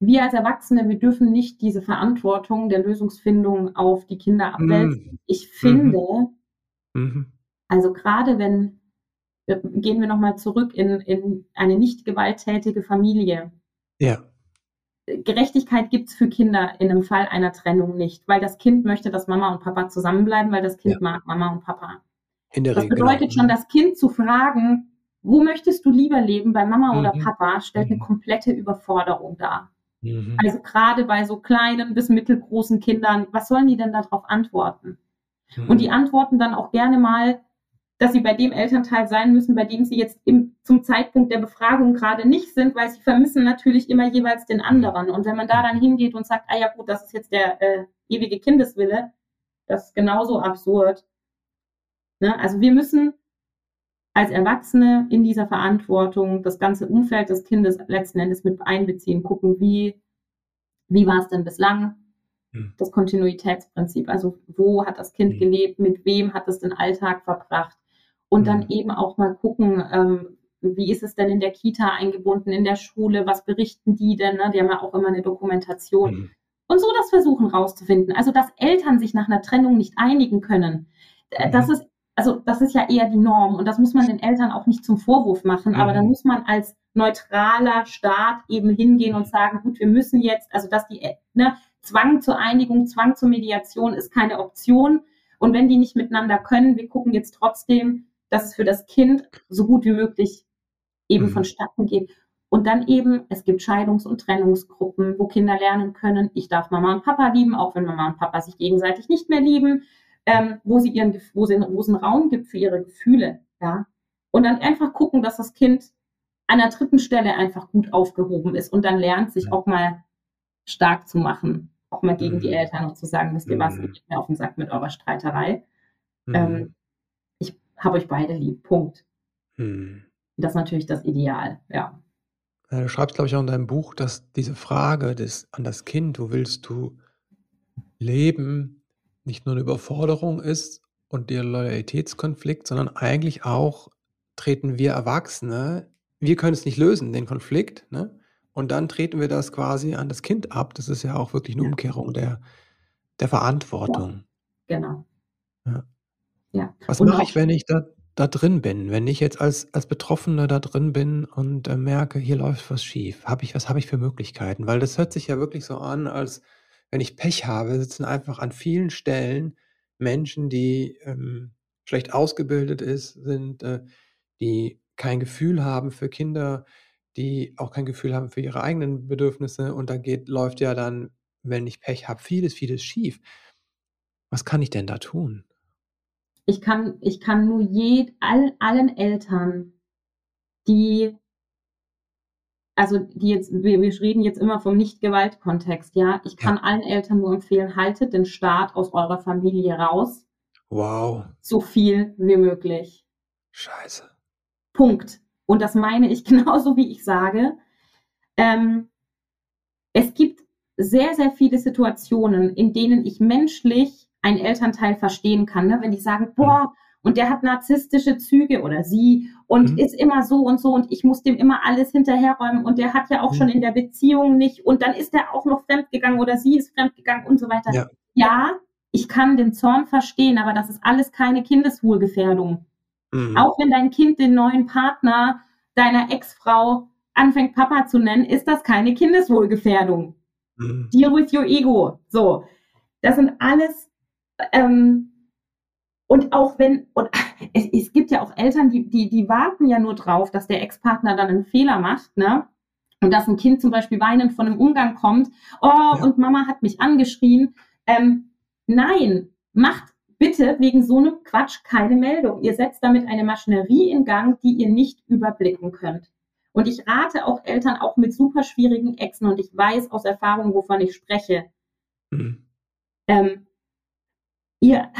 wir als Erwachsene, wir dürfen nicht diese Verantwortung der Lösungsfindung auf die Kinder abwälzen. Mhm. Ich finde, Mhm. also gerade wenn, wir- gehen wir nochmal zurück in, in eine nicht gewalttätige Familie. Ja. Gerechtigkeit gibt es für Kinder in einem Fall einer Trennung nicht, weil das Kind möchte, dass Mama und Papa zusammenbleiben, weil das Kind Ja. mag Mama und Papa. In der Das Regel. bedeutet genau. schon, das Kind zu fragen, wo möchtest du lieber leben, bei Mama oder Mhm. Papa, stellt eine Mhm. komplette Überforderung dar. Mhm. Also gerade bei so kleinen bis mittelgroßen Kindern, was sollen die denn darauf antworten? Mhm. Und die antworten dann auch gerne mal, dass sie bei dem Elternteil sein müssen, bei dem sie jetzt im, zum Zeitpunkt der Befragung gerade nicht sind, weil sie vermissen natürlich immer jeweils den anderen. Und wenn man da dann hingeht und sagt, ah ja gut, das ist jetzt der äh, ewige Kindeswille, das ist genauso absurd. Ne? Also wir müssen als Erwachsene in dieser Verantwortung das ganze Umfeld des Kindes letzten Endes mit einbeziehen, gucken, wie, wie war es denn bislang. Das Kontinuitätsprinzip, also wo hat das Kind Mhm. gelebt, mit wem hat es den Alltag verbracht und dann Mhm. eben auch mal gucken, ähm, wie ist es denn in der Kita eingebunden, in der Schule, was berichten die denn, ne? die haben ja auch immer eine Dokumentation Mhm. und so das versuchen rauszufinden. Also, dass Eltern sich nach einer Trennung nicht einigen können, äh, das Mhm. ist, also, das ist ja eher die Norm und das muss man den Eltern auch nicht zum Vorwurf machen, aber Mhm. dann muss man als neutraler Staat eben hingehen und sagen, gut, wir müssen jetzt, also, dass die, äh, ne, Zwang zur Einigung, Zwang zur Mediation ist keine Option und wenn die nicht miteinander können, wir gucken jetzt trotzdem, dass es für das Kind so gut wie möglich eben Mhm. vonstatten geht. Und dann eben, es gibt Scheidungs- und Trennungsgruppen, wo Kinder lernen können, ich darf Mama und Papa lieben, auch wenn Mama und Papa sich gegenseitig nicht mehr lieben, ähm, wo, sie ihren, wo, sie, wo es einen Raum gibt für ihre Gefühle. Ja? Und dann einfach gucken, dass das Kind an der dritten Stelle einfach gut aufgehoben ist und dann lernt, sich auch mal stark zu machen, auch mal gegen Mhm. die Eltern und zu sagen, wisst ihr was, Mhm. ich bin mir auf den Sack mit eurer Streiterei. Mhm. Ähm, ich habe euch beide lieb. Punkt. Mhm. Das ist natürlich das Ideal, ja. Ja, du schreibst, glaube ich, auch in deinem Buch, dass diese Frage des, an das Kind, wo willst du leben, nicht nur eine Überforderung ist und der Loyalitätskonflikt, sondern eigentlich auch treten wir Erwachsene, wir können es nicht lösen, den Konflikt, ne? Und dann treten wir das quasi an das Kind ab. Das ist ja auch wirklich eine Ja. Umkehrung der, der Verantwortung. Genau. Ja. Ja. Was Und mache ich, wenn ich da, da drin bin? Wenn ich jetzt als, als Betroffener da drin bin und äh, merke, hier läuft was schief. Hab ich, was habe ich für Möglichkeiten? Weil das hört sich ja wirklich so an, als wenn ich Pech habe, sitzen einfach an vielen Stellen Menschen, die ähm, schlecht ausgebildet ist, sind, äh, die kein Gefühl haben für Kinder, die auch kein Gefühl haben für ihre eigenen Bedürfnisse. Und da geht, läuft ja dann, wenn ich Pech habe, vieles, vieles schief. Was kann ich denn da tun? Ich kann, ich kann nur jed, all, allen Eltern, die, also die jetzt, wir, wir reden jetzt immer vom Nicht-Gewalt-Kontext, ja. Ich kann allen Eltern nur empfehlen, haltet den Staat aus eurer Familie raus, Wow, so viel wie möglich. scheiße. Punkt. Und das meine ich genauso, wie ich sage. Ähm, es gibt sehr, sehr viele Situationen, in denen ich menschlich einen Elternteil verstehen kann, ne? wenn die sagen, boah, und der hat narzisstische Züge oder sie und Mhm. ist immer so und so und ich muss dem immer alles hinterherräumen und der hat ja auch Mhm. schon in der Beziehung nicht und dann ist er auch noch fremdgegangen oder sie ist fremdgegangen und so weiter. Ja. ja, ich kann den Zorn verstehen, aber das ist alles keine Kindeswohlgefährdung. Mhm. Auch wenn dein Kind den neuen Partner deiner Ex-Frau anfängt, Papa zu nennen, ist das keine Kindeswohlgefährdung. Mhm. Deal with your ego. So, das sind alles ähm, und auch wenn, und es, es, gibt ja auch Eltern, die, die, die warten ja nur drauf, dass der Ex-Partner dann einen Fehler macht, ne? Und dass ein Kind zum Beispiel weinend von einem Umgang kommt, oh, ja. und Mama hat mich angeschrien. Ähm, nein, macht bitte wegen so einem Quatsch keine Meldung. Ihr setzt damit eine Maschinerie in Gang, die ihr nicht überblicken könnt. Und ich rate auch Eltern, auch mit super schwierigen Exen, und ich weiß aus Erfahrung, wovon ich spreche, mhm. ähm, ihr,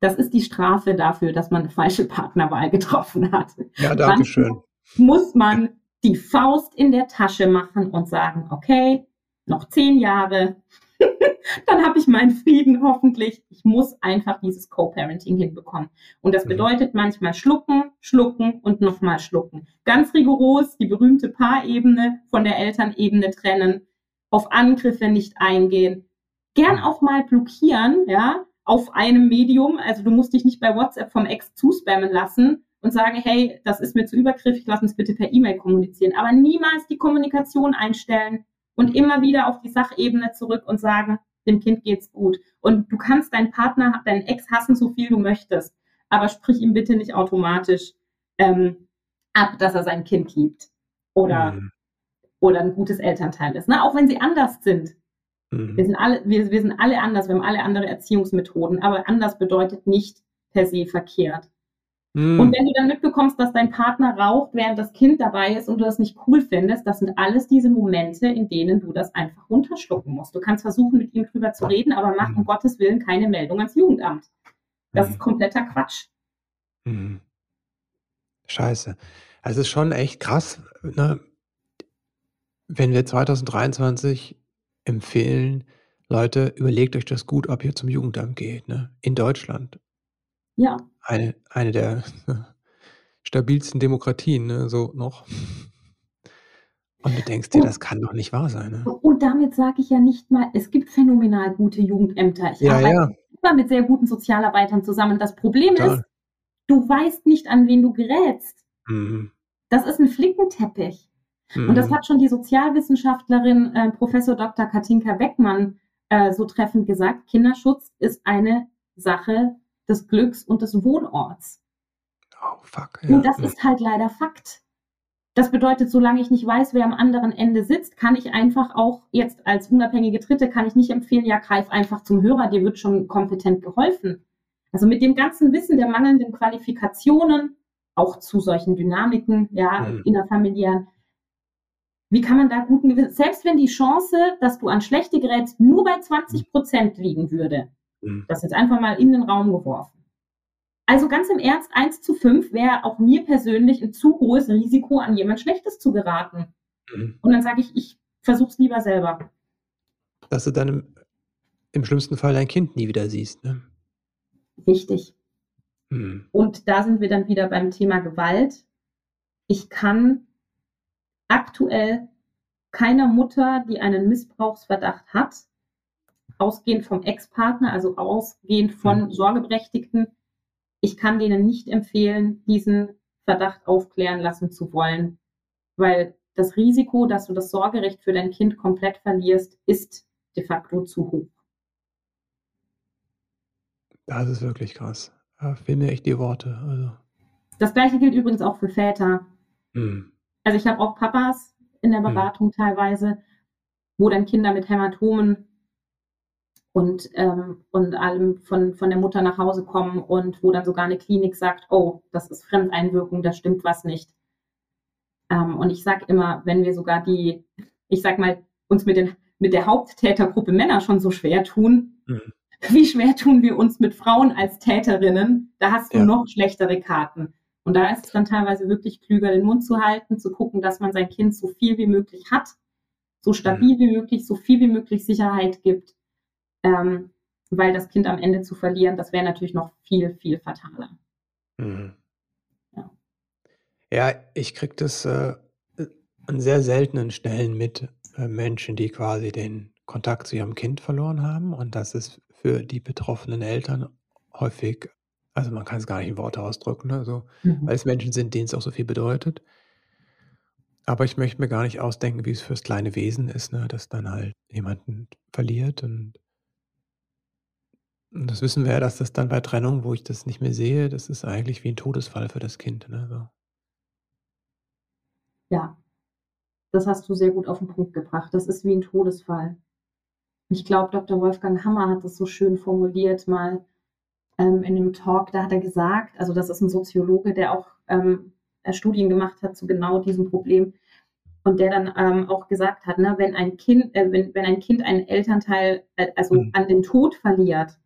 das ist die Strafe dafür, dass man eine falsche Partnerwahl getroffen hat. Ja, danke schön. Muss man die Faust in der Tasche machen und sagen, okay, noch zehn Jahre, dann habe ich meinen Frieden hoffentlich. Ich muss einfach dieses Co-Parenting hinbekommen. Und das mhm. bedeutet manchmal schlucken, schlucken und nochmal schlucken. Ganz rigoros die berühmte Paarebene von der Elternebene trennen, auf Angriffe nicht eingehen, gern mhm. auch mal blockieren, ja, auf einem Medium. Also du musst dich nicht bei WhatsApp vom Ex zuspammen lassen und sagen, hey, das ist mir zu übergriffig, lass uns bitte per E-Mail kommunizieren. Aber niemals die Kommunikation einstellen und immer wieder auf die Sachebene zurück und sagen, dem Kind geht's gut. Und du kannst deinen Partner, deinen Ex hassen, so viel du möchtest. Aber sprich ihm bitte nicht automatisch ähm, ab, dass er sein Kind liebt. Oder, mhm. oder ein gutes Elternteil ist. Ne? Auch wenn sie anders sind. Mhm. Wir, sind alle, wir, wir sind alle anders, wir haben alle andere Erziehungsmethoden, aber anders bedeutet nicht per se verkehrt. Mhm. Und wenn du dann mitbekommst, dass dein Partner raucht, während das Kind dabei ist und du das nicht cool findest, das sind alles diese Momente, in denen du das einfach runterschlucken musst. Du kannst versuchen, mit ihm drüber zu reden, aber mach um mhm. Gottes Willen keine Meldung ans Jugendamt. Das mhm. ist kompletter Quatsch. Mhm. Scheiße. Also es ist schon echt krass, ne? wenn wir 2023 empfehlen, Leute, überlegt euch das gut, ob ihr zum Jugendamt geht, ne? In Deutschland. Ja. Eine, eine der stabilsten Demokratien, ne? So noch. Und du denkst dir, das kann doch nicht wahr sein. Ne? Und damit sage ich ja nicht mal, es gibt phänomenal gute Jugendämter. Ich ja, arbeite ja. immer mit sehr guten Sozialarbeitern zusammen. Das Problem Total. ist, du weißt nicht, an wen du gerätst. Mhm. Das ist ein Flickenteppich. Mhm. Und das mhm. hat schon die Sozialwissenschaftlerin äh, Professor Dr. Katinka Beckmann äh, so treffend gesagt. Kinderschutz ist eine Sache des Glücks und des Wohnorts. Oh, fuck. Ja. Und das ist halt leider Fakt. Das bedeutet, solange ich nicht weiß, wer am anderen Ende sitzt, kann ich einfach auch jetzt als unabhängige Dritte, kann ich nicht empfehlen, ja, greif einfach zum Hörer, dir wird schon kompetent geholfen. Also mit dem ganzen Wissen der mangelnden Qualifikationen, auch zu solchen Dynamiken, ja, mhm. innerfamiliären, wie kann man da guten Gewissens, selbst wenn die Chance, dass du an schlechte gerätst, nur bei 20 Prozent liegen würde, mhm. das jetzt einfach mal in den Raum geworfen. Also ganz im Ernst, 1 zu 5 wäre auch mir persönlich ein zu hohes Risiko, an jemand Schlechtes zu geraten. Mhm. Und dann sage ich, ich versuche es lieber selber. Dass du dann im, im, schlimmsten Fall dein Kind nie wieder siehst. Ne? Richtig. Mhm. Und da sind wir dann wieder beim Thema Gewalt. Ich kann aktuell keiner Mutter, die einen Missbrauchsverdacht hat, ausgehend vom Ex-Partner, also ausgehend von mhm. Sorgeberechtigten, ich kann denen nicht empfehlen, diesen Verdacht aufklären lassen zu wollen, weil das Risiko, dass du das Sorgerecht für dein Kind komplett verlierst, ist de facto zu hoch. Das ist wirklich krass. Da fehlen mir echt die Worte. Also. Das gleiche gilt übrigens auch für Väter. Mhm. Also ich habe auch Papas in der hm. Beratung mhm. teilweise, wo dann Kinder mit Hämatomen und, ähm, und allem von, von der Mutter nach Hause kommen und wo dann sogar eine Klinik sagt, oh, das ist Fremdeinwirkung, da stimmt was nicht. Ähm, und ich sage immer, wenn wir sogar die, ich sag mal, uns mit, den, mit der Haupttätergruppe Männer schon so schwer tun, mhm. wie schwer tun wir uns mit Frauen als Täterinnen? Da hast du ja. noch schlechtere Karten. Und da ist es dann teilweise wirklich klüger, den Mund zu halten, zu gucken, dass man sein Kind so viel wie möglich hat, so stabil mhm. wie möglich, so viel wie möglich Sicherheit gibt, ähm, weil das Kind am Ende zu verlieren, das wäre natürlich noch viel, viel fataler. Mhm. Ja. ja, ich kriege das äh, an sehr seltenen Stellen mit äh, Menschen, die quasi den Kontakt zu ihrem Kind verloren haben. Und das ist für die betroffenen Eltern häufig also man kann es gar nicht in Worte ausdrücken, ne? Also, mhm. weil es Menschen sind, denen es auch so viel bedeutet. Aber ich möchte mir gar nicht ausdenken, wie es fürs kleine Wesen ist, ne, dass dann halt jemanden verliert und und das wissen wir ja, dass das dann bei Trennung, wo ich das nicht mehr sehe, das ist eigentlich wie ein Todesfall für das Kind, ne, so. Ja, das hast du sehr gut auf den Punkt gebracht. Das ist wie ein Todesfall. Ich glaube, Dr. Wolfgang Hammer hat das so schön formuliert mal ähm, in einem Talk. Da hat er gesagt, also das ist ein Soziologe, der auch ähm, Studien gemacht hat zu genau diesem Problem und der dann ähm, auch gesagt hat, ne, wenn ein Kind, äh, wenn, wenn ein Kind einen Elternteil, äh, also mhm. an den Tod verliert,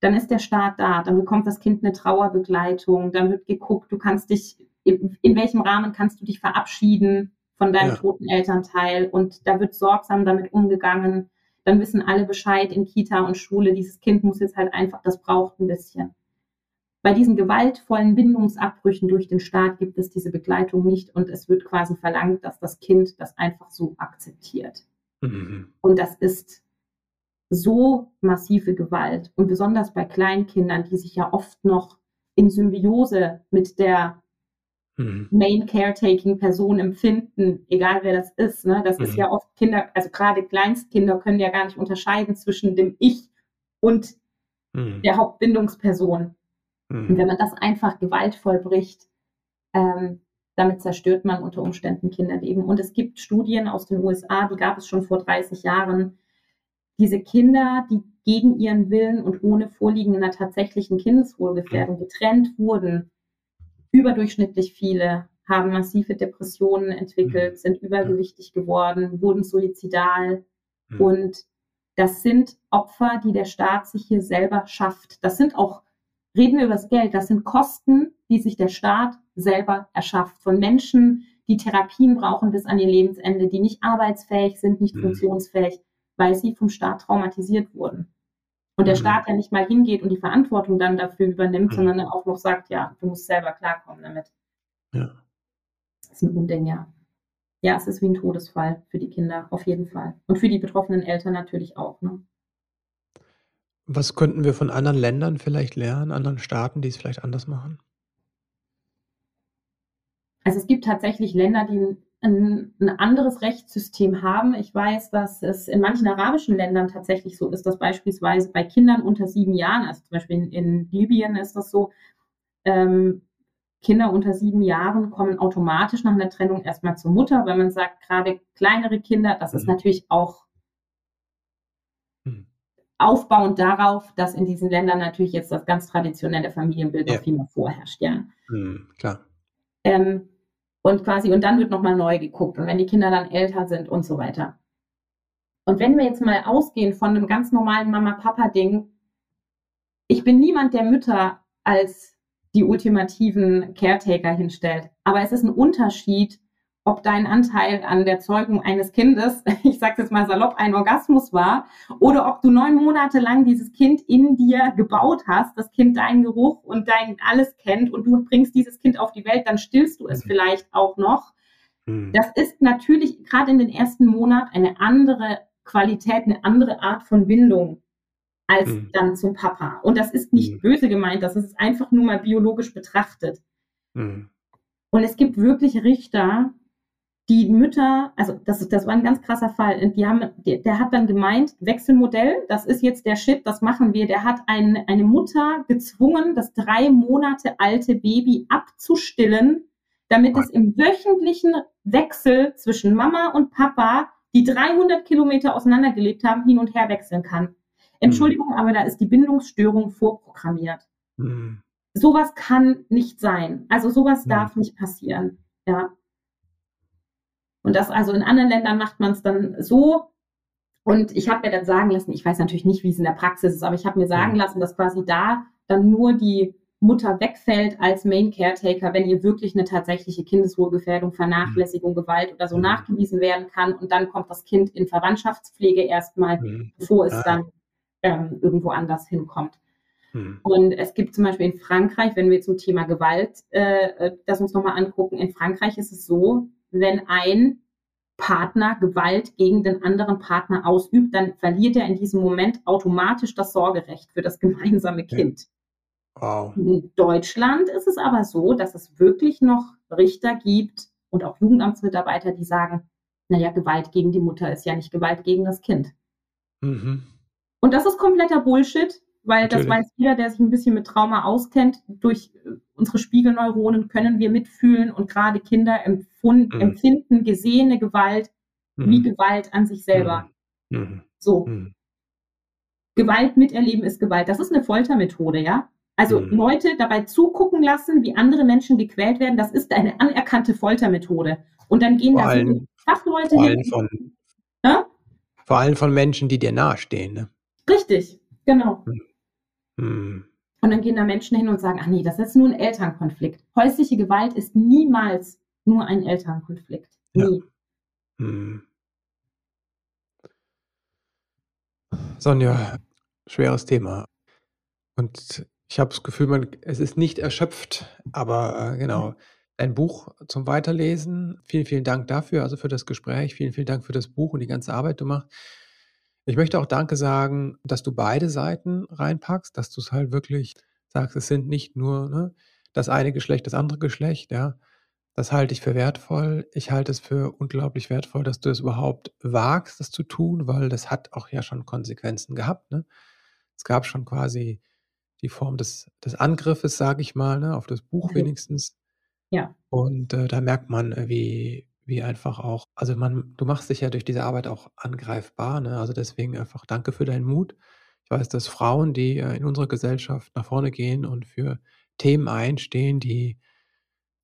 dann ist der Staat da, dann bekommt das Kind eine Trauerbegleitung, dann wird geguckt, du kannst dich, in, in welchem Rahmen kannst du dich verabschieden von deinem ja. toten Elternteil und da wird sorgsam damit umgegangen dann wissen alle Bescheid in Kita und Schule, dieses Kind muss jetzt halt einfach, das braucht ein bisschen. Bei diesen gewaltvollen Bindungsabbrüchen durch den Staat gibt es diese Begleitung nicht und es wird quasi verlangt, dass das Kind das einfach so akzeptiert. Mhm. Und das ist so massive Gewalt und besonders bei Kleinkindern, die sich ja oft noch in Symbiose mit der mhm. Main Caretaking Person empfinden, egal wer das ist. Ne? Das mhm. ist ja oft Kinder, also gerade Kleinstkinder können ja gar nicht unterscheiden zwischen dem Ich und mhm. der Hauptbindungsperson. Und wenn man das einfach gewaltvoll bricht, ähm, damit zerstört man unter Umständen Kinderleben. Und es gibt Studien aus den USA, die gab es schon vor 30 Jahren. Diese Kinder, die gegen ihren Willen und ohne Vorliegen einer tatsächlichen Kindeswohlgefährdung getrennt wurden, überdurchschnittlich viele haben massive Depressionen entwickelt, mhm. sind übergewichtig geworden, wurden suizidal. Mhm. Und das sind Opfer, die der Staat sich hier selber schafft. Das sind auch, reden wir über das Geld, das sind Kosten, die sich der Staat selber erschafft. Von Menschen, die Therapien brauchen bis an ihr Lebensende, die nicht arbeitsfähig sind, nicht mhm. funktionsfähig, weil sie vom Staat traumatisiert wurden. Und der mhm. Staat ja nicht mal hingeht und die Verantwortung dann dafür übernimmt, mhm. sondern dann auch noch sagt, ja, du musst selber klarkommen damit. Ja. Das ist ein Unding, ja. Ja, es ist wie ein Todesfall für die Kinder, auf jeden Fall. Und für die betroffenen Eltern natürlich auch. Ne? Was könnten wir von anderen Ländern vielleicht lernen, anderen Staaten, die es vielleicht anders machen? Also es gibt tatsächlich Länder, die ein, ein, anderes Rechtssystem haben. Ich weiß, dass es in manchen arabischen Ländern tatsächlich so ist, dass beispielsweise bei Kindern unter sieben Jahren, also zum Beispiel in, in Libyen ist das so, ähm, Kinder unter sieben Jahren kommen automatisch nach einer Trennung erstmal zur Mutter, weil man sagt, gerade kleinere Kinder, das ist mhm. natürlich auch mhm. aufbauend darauf, dass in diesen Ländern natürlich jetzt das ganz traditionelle Familienbild ja. noch viel mehr vorherrscht, ja. Mhm, klar. Ähm, und quasi, und dann wird nochmal neu geguckt und wenn die Kinder dann älter sind und so weiter. Und wenn wir jetzt mal ausgehen von einem ganz normalen Mama-Papa-Ding, ich bin niemand, der Mütter als die ultimativen Caretaker hinstellt. Aber es ist ein Unterschied, ob dein Anteil an der Zeugung eines Kindes, ich sage jetzt mal salopp, ein Orgasmus war, oder ob du neun Monate lang dieses Kind in dir gebaut hast, das Kind deinen Geruch und dein alles kennt und du bringst dieses Kind auf die Welt, dann stillst du es mhm. vielleicht auch noch. Mhm. Das ist natürlich gerade in den ersten Monaten eine andere Qualität, eine andere Art von Bindung als mhm. dann zum Papa. Und das ist nicht mhm. böse gemeint, das ist einfach nur mal biologisch betrachtet. Mhm. Und es gibt wirklich Richter, die Mütter, also das, das war ein ganz krasser Fall, die haben, der, der hat dann gemeint, Wechselmodell, das ist jetzt der Shit, das machen wir. Der hat ein, eine Mutter gezwungen, das drei Monate alte Baby abzustillen, damit es im wöchentlichen Wechsel zwischen Mama und Papa, die 300 Kilometer auseinander gelebt haben, hin und her wechseln kann. Entschuldigung, aber da ist die Bindungsstörung vorprogrammiert. Mhm. Sowas kann nicht sein. Also sowas mhm. darf nicht passieren. Ja. Und das also in anderen Ländern macht man es dann so. Und ich habe mir dann sagen lassen, ich weiß natürlich nicht, wie es in der Praxis ist, aber ich habe mir sagen mhm. lassen, dass quasi da dann nur die Mutter wegfällt als Main Caretaker, wenn ihr wirklich eine tatsächliche Kindeswohlgefährdung, Vernachlässigung, Gewalt oder so mhm. nachgewiesen werden kann. Und dann kommt das Kind in Verwandtschaftspflege erstmal, mhm. bevor es ah. dann ähm, irgendwo anders hinkommt. Mhm. Und es gibt zum Beispiel in Frankreich, wenn wir zum Thema Gewalt äh, äh das uns nochmal angucken, in Frankreich ist es so, wenn ein Partner Gewalt gegen den anderen Partner ausübt, dann verliert er in diesem Moment automatisch das Sorgerecht für das gemeinsame Kind. Wow. In Deutschland ist es aber so, dass es wirklich noch Richter gibt, und auch Jugendamtsmitarbeiter, die sagen, naja, Gewalt gegen die Mutter ist ja nicht Gewalt gegen das Kind. Mhm. Und das ist kompletter Bullshit, weil Natürlich. das weiß jeder, der sich ein bisschen mit Trauma auskennt. Durch äh, unsere Spiegelneuronen können wir mitfühlen und gerade Kinder empfund, mhm. empfinden gesehene Gewalt mhm. wie Gewalt an sich selber. Mhm. mhm. So. Mhm. Gewalt miterleben ist Gewalt. Das ist eine Foltermethode, ja. Also mhm. Leute dabei zugucken lassen, wie andere Menschen gequält werden, das ist eine anerkannte Foltermethode. Und dann gehen da so Fachleute vor hin. Von, ja? Vor allem von Menschen, die dir nahestehen. Ne? Richtig, genau. Hm. Und dann gehen da Menschen hin und sagen, ach nee, das ist nur ein Elternkonflikt. Häusliche Gewalt ist niemals nur ein Elternkonflikt. Nie. Ja. Hm. Sonja, schweres Thema. Und ich habe das Gefühl, man, es ist nicht erschöpft, aber äh, genau. Ein Buch zum Weiterlesen. Vielen, vielen Dank dafür, also für das Gespräch. Vielen, vielen Dank für das Buch und die ganze Arbeit, die du machst. Ich möchte auch Danke sagen, dass du beide Seiten reinpackst, dass du es halt wirklich sagst, es sind nicht nur ne, das eine Geschlecht, das andere Geschlecht, ja. Das halte ich für wertvoll. Ich halte es für unglaublich wertvoll, dass du es überhaupt wagst, das zu tun, weil das hat auch ja schon Konsequenzen gehabt. Ne? Es gab schon quasi die Form des, des Angriffes, sage ich mal, ne, auf das Buch mhm. wenigstens. Ja. Und äh, da merkt man, äh, wie, wie einfach auch, also man, du machst dich ja durch diese Arbeit auch angreifbar, ne? Also deswegen einfach danke für deinen Mut. Ich weiß, dass Frauen, die äh, in unserer Gesellschaft nach vorne gehen und für Themen einstehen, die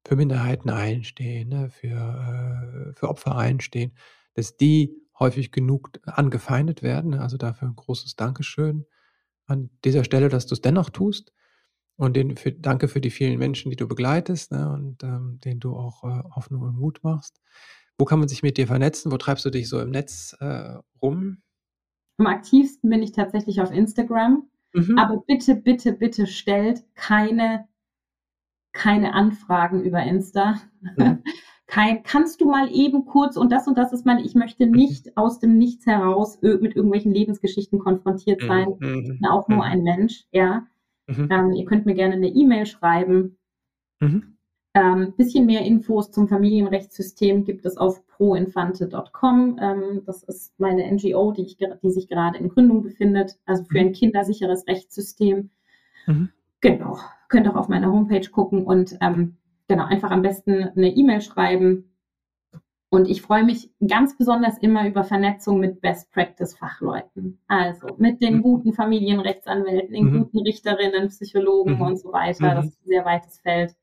für Minderheiten einstehen, ne? für, äh, für Opfer einstehen, dass die häufig genug angefeindet werden. Ne? Also dafür ein großes Dankeschön an dieser Stelle, dass du es dennoch tust. Und den für, danke für die vielen Menschen, die du begleitest ne, und ähm, denen du auch äh, Hoffnung und Mut machst. Wo kann man sich mit dir vernetzen? Wo treibst du dich so im Netz äh, rum? Am aktivsten bin ich tatsächlich auf Instagram. Mhm. Aber bitte, bitte, bitte stellt keine, keine Anfragen über Insta. Mhm. Kein, kannst du mal eben kurz und das und das ist mein, ich möchte mhm. nicht aus dem Nichts heraus mit irgendwelchen Lebensgeschichten konfrontiert mhm. sein. Mhm. Ich bin auch nur ein Mensch, ja. Mhm. Ähm, ihr könnt mir gerne eine E-Mail schreiben. Mhm. Ähm, bisschen mehr Infos zum Familienrechtssystem gibt es auf proinfante.com. Ähm, das ist meine NGO, die, ich, die sich gerade in Gründung befindet, also für mhm. ein kindersicheres Rechtssystem. Mhm. Genau, könnt auch auf meiner Homepage gucken und ähm, genau, einfach am besten eine E-Mail schreiben. Und ich freue mich ganz besonders immer über Vernetzung mit Best Practice Fachleuten. Also mit den mhm. guten Familienrechtsanwälten, den mhm. guten Richterinnen, Psychologen mhm. und so weiter. Mhm. Das ist ein sehr weites Feld.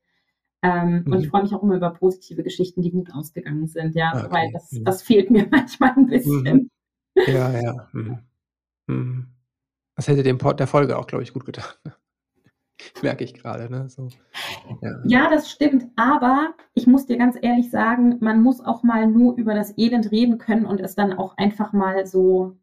Ähm, und ich mhm. freue mich auch immer über positive Geschichten, die gut ausgegangen sind, ja, okay. weil das, mhm. das fehlt mir manchmal ein bisschen. Ja, ja. Das hätte dem Port der Folge auch, glaube ich, gut getan. Merke ich gerade, ne? So, ja. ja. das stimmt. Aber ich muss dir ganz ehrlich sagen, man muss auch mal nur über das Elend reden können und es dann auch einfach mal so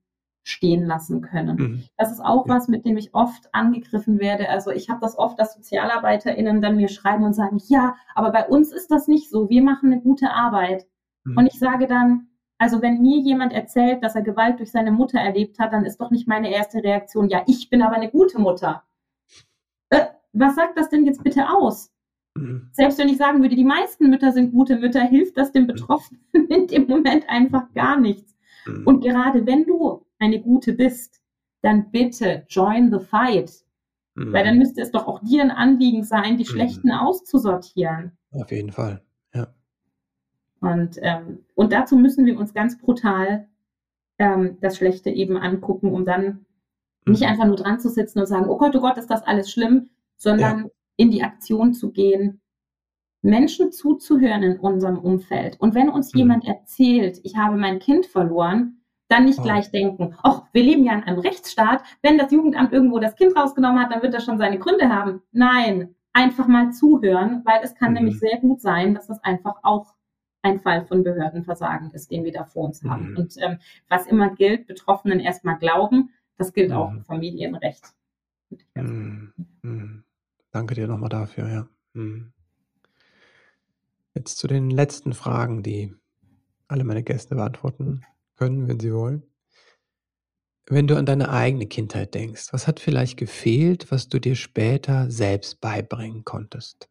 stehen lassen können. Mhm. Das ist auch ja. was, mit dem ich oft angegriffen werde. Also ich habe das oft, dass SozialarbeiterInnen dann mir schreiben und sagen, ja, aber bei uns ist das nicht so. Wir machen eine gute Arbeit. Mhm. Und ich sage dann, also wenn mir jemand erzählt, dass er Gewalt durch seine Mutter erlebt hat, dann ist doch nicht meine erste Reaktion, ja, ich bin aber eine gute Mutter äh, was sagt das denn jetzt bitte aus? Mhm. Selbst wenn ich sagen würde, die meisten Mütter sind gute Mütter, hilft das dem Betroffenen in dem Moment einfach gar nichts. Mhm. Und gerade wenn du eine gute bist, dann bitte join the fight. Mhm. Weil dann müsste es doch auch dir ein Anliegen sein, die mhm. Schlechten auszusortieren. Auf jeden Fall, ja. Und, ähm, und dazu müssen wir uns ganz brutal ähm, das Schlechte eben angucken, um dann nicht mhm. einfach nur dran zu sitzen und sagen, oh Gott, oh Gott, ist das alles schlimm, sondern ja. in die Aktion zu gehen, Menschen zuzuhören in unserem Umfeld. Und wenn uns mhm. jemand erzählt, ich habe mein Kind verloren, dann nicht oh. gleich denken, ach, wir leben ja in einem Rechtsstaat, wenn das Jugendamt irgendwo das Kind rausgenommen hat, dann wird das schon seine Gründe haben. Nein, einfach mal zuhören, weil es kann mhm. nämlich sehr gut sein, dass das einfach auch ein Fall von Behördenversagen ist, den wir da vor uns haben. Mhm. Und ähm, was immer gilt, Betroffenen erstmal glauben, das gilt auch im mhm. Familienrecht. Mhm. Mhm. Danke dir nochmal dafür, ja. Jetzt zu den letzten Fragen, die alle meine Gäste beantworten können, wenn sie wollen. Wenn du an deine eigene Kindheit denkst, was hat vielleicht gefehlt, was du dir später selbst beibringen konntest?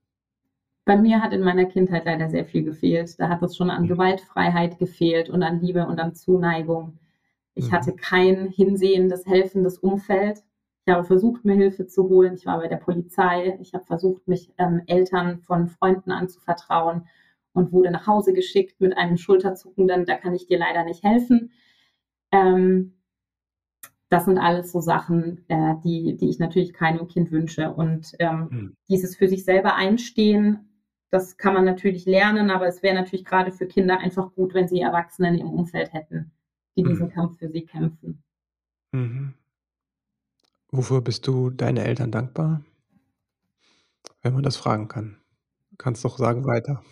Bei mir hat in meiner Kindheit leider sehr viel gefehlt. Da hat es schon an mhm. Gewaltfreiheit gefehlt und an Liebe und an Zuneigung. Ich mhm. hatte kein hinsehendes, helfendes Umfeld. Ich habe versucht, mir Hilfe zu holen. Ich war bei der Polizei. Ich habe versucht, mich ähm, Eltern von Freunden anzuvertrauen und wurde nach Hause geschickt mit einem Schulterzuckenden. Da kann ich dir leider nicht helfen. Ähm, das sind alles so Sachen, äh, die, die ich natürlich keinem Kind wünsche. Und ähm, mhm. dieses für sich selber einstehen, das kann man natürlich lernen, aber es wäre natürlich gerade für Kinder einfach gut, wenn sie Erwachsenen im Umfeld hätten, die mhm. diesen Kampf für sie kämpfen. Mhm. Wofür bist du deine Eltern dankbar? Wenn man das fragen kann. Du kannst doch sagen weiter.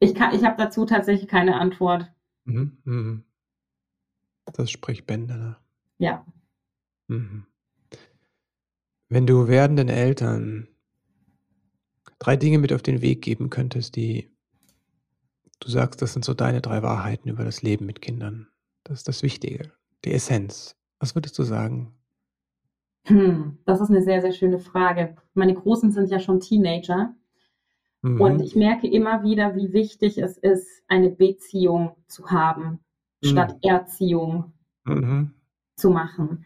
Ich, ich habe dazu tatsächlich keine Antwort. Mhm, mhm. Das spricht Bände. Ne? Ja. Mhm. Wenn du werdenden Eltern drei Dinge mit auf den Weg geben könntest, die du sagst, das sind so deine drei Wahrheiten über das Leben mit Kindern. Das ist das Wichtige, die Essenz. Was würdest du sagen? Hm, das ist eine sehr, sehr schöne Frage. Meine Großen sind ja schon Teenager. Mhm. Und ich merke immer wieder, wie wichtig es ist, eine Beziehung zu haben, mhm. statt Erziehung mhm. zu machen.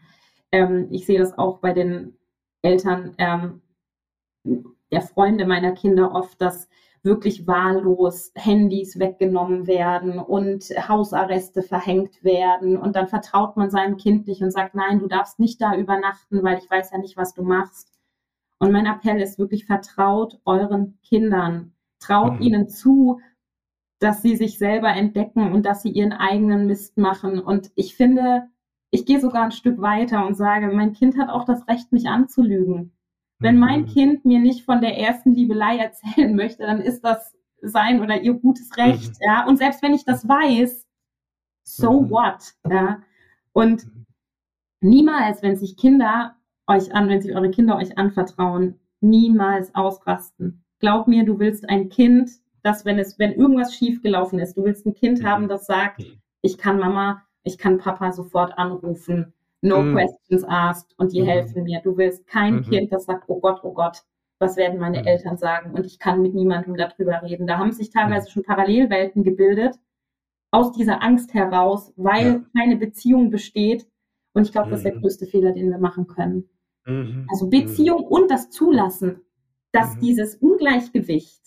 Ähm, ich sehe das auch bei den Eltern ähm, der Freunde meiner Kinder oft, dass wirklich wahllos Handys weggenommen werden und Hausarreste verhängt werden. Und dann vertraut man seinem Kind nicht und sagt, nein, du darfst nicht da übernachten, weil ich weiß ja nicht, was du machst. Und mein Appell ist wirklich, vertraut euren Kindern. Traut mhm. ihnen zu, dass sie sich selber entdecken und dass sie ihren eigenen Mist machen. Und ich finde, ich gehe sogar ein Stück weiter und sage, mein Kind hat auch das Recht, mich anzulügen. Wenn mein mhm. Kind mir nicht von der ersten Liebelei erzählen möchte, dann ist das sein oder ihr gutes Recht, mhm. ja. Und selbst wenn ich das weiß, so mhm. what, ja. Und niemals, wenn sich Kinder euch an, wenn sich eure Kinder euch anvertrauen, niemals ausrasten. Glaub mir, du willst ein Kind, das, wenn es, wenn irgendwas schiefgelaufen ist, du willst ein Kind haben, das sagt, ich kann Mama, ich kann Papa sofort anrufen No mhm. questions asked und die mhm. helfen mir. Du willst kein mhm. Kind, das sagt, oh Gott, oh Gott, was werden meine mhm. Eltern sagen? Und ich kann mit niemandem darüber reden. Da haben sich teilweise mhm. schon Parallelwelten gebildet, aus dieser Angst heraus, weil ja. keine Beziehung besteht. Und ich glaube, das ist der mhm. größte Fehler, den wir machen können. Also Beziehung und das Zulassen, dass dieses Ungleichgewicht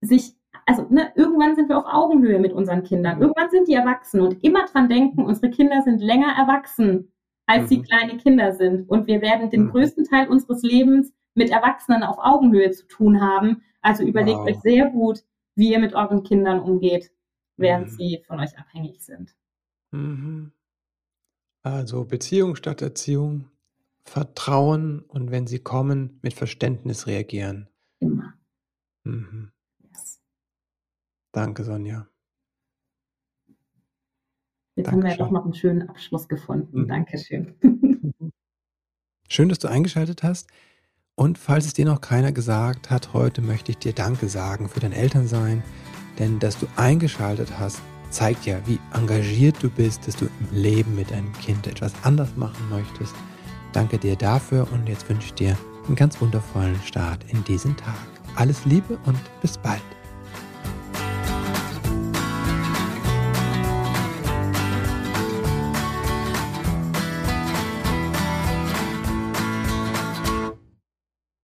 sich also ne, irgendwann sind wir auf Augenhöhe mit unseren Kindern. Mhm. Irgendwann sind die erwachsen und immer dran denken, unsere Kinder sind länger erwachsen, als mhm. sie kleine Kinder sind. Und wir werden den mhm. größten Teil unseres Lebens mit Erwachsenen auf Augenhöhe zu tun haben. Also überlegt wow. euch sehr gut, wie ihr mit euren Kindern umgeht, während mhm. sie von euch abhängig sind. Mhm. Also Beziehung statt Erziehung, Vertrauen und wenn sie kommen, mit Verständnis reagieren. Immer. Mhm. Danke, Sonja. Jetzt Dankeschön. haben wir ja doch noch einen schönen Abschluss gefunden. Mhm. Dankeschön. Schön, dass du eingeschaltet hast. Und falls es dir noch keiner gesagt hat, heute möchte ich dir Danke sagen für dein Elternsein. Denn dass du eingeschaltet hast, zeigt ja, wie engagiert du bist, dass du im Leben mit deinem Kind etwas anders machen möchtest. Danke dir dafür und jetzt wünsche ich dir einen ganz wundervollen Start in diesen Tag. Alles Liebe und bis bald.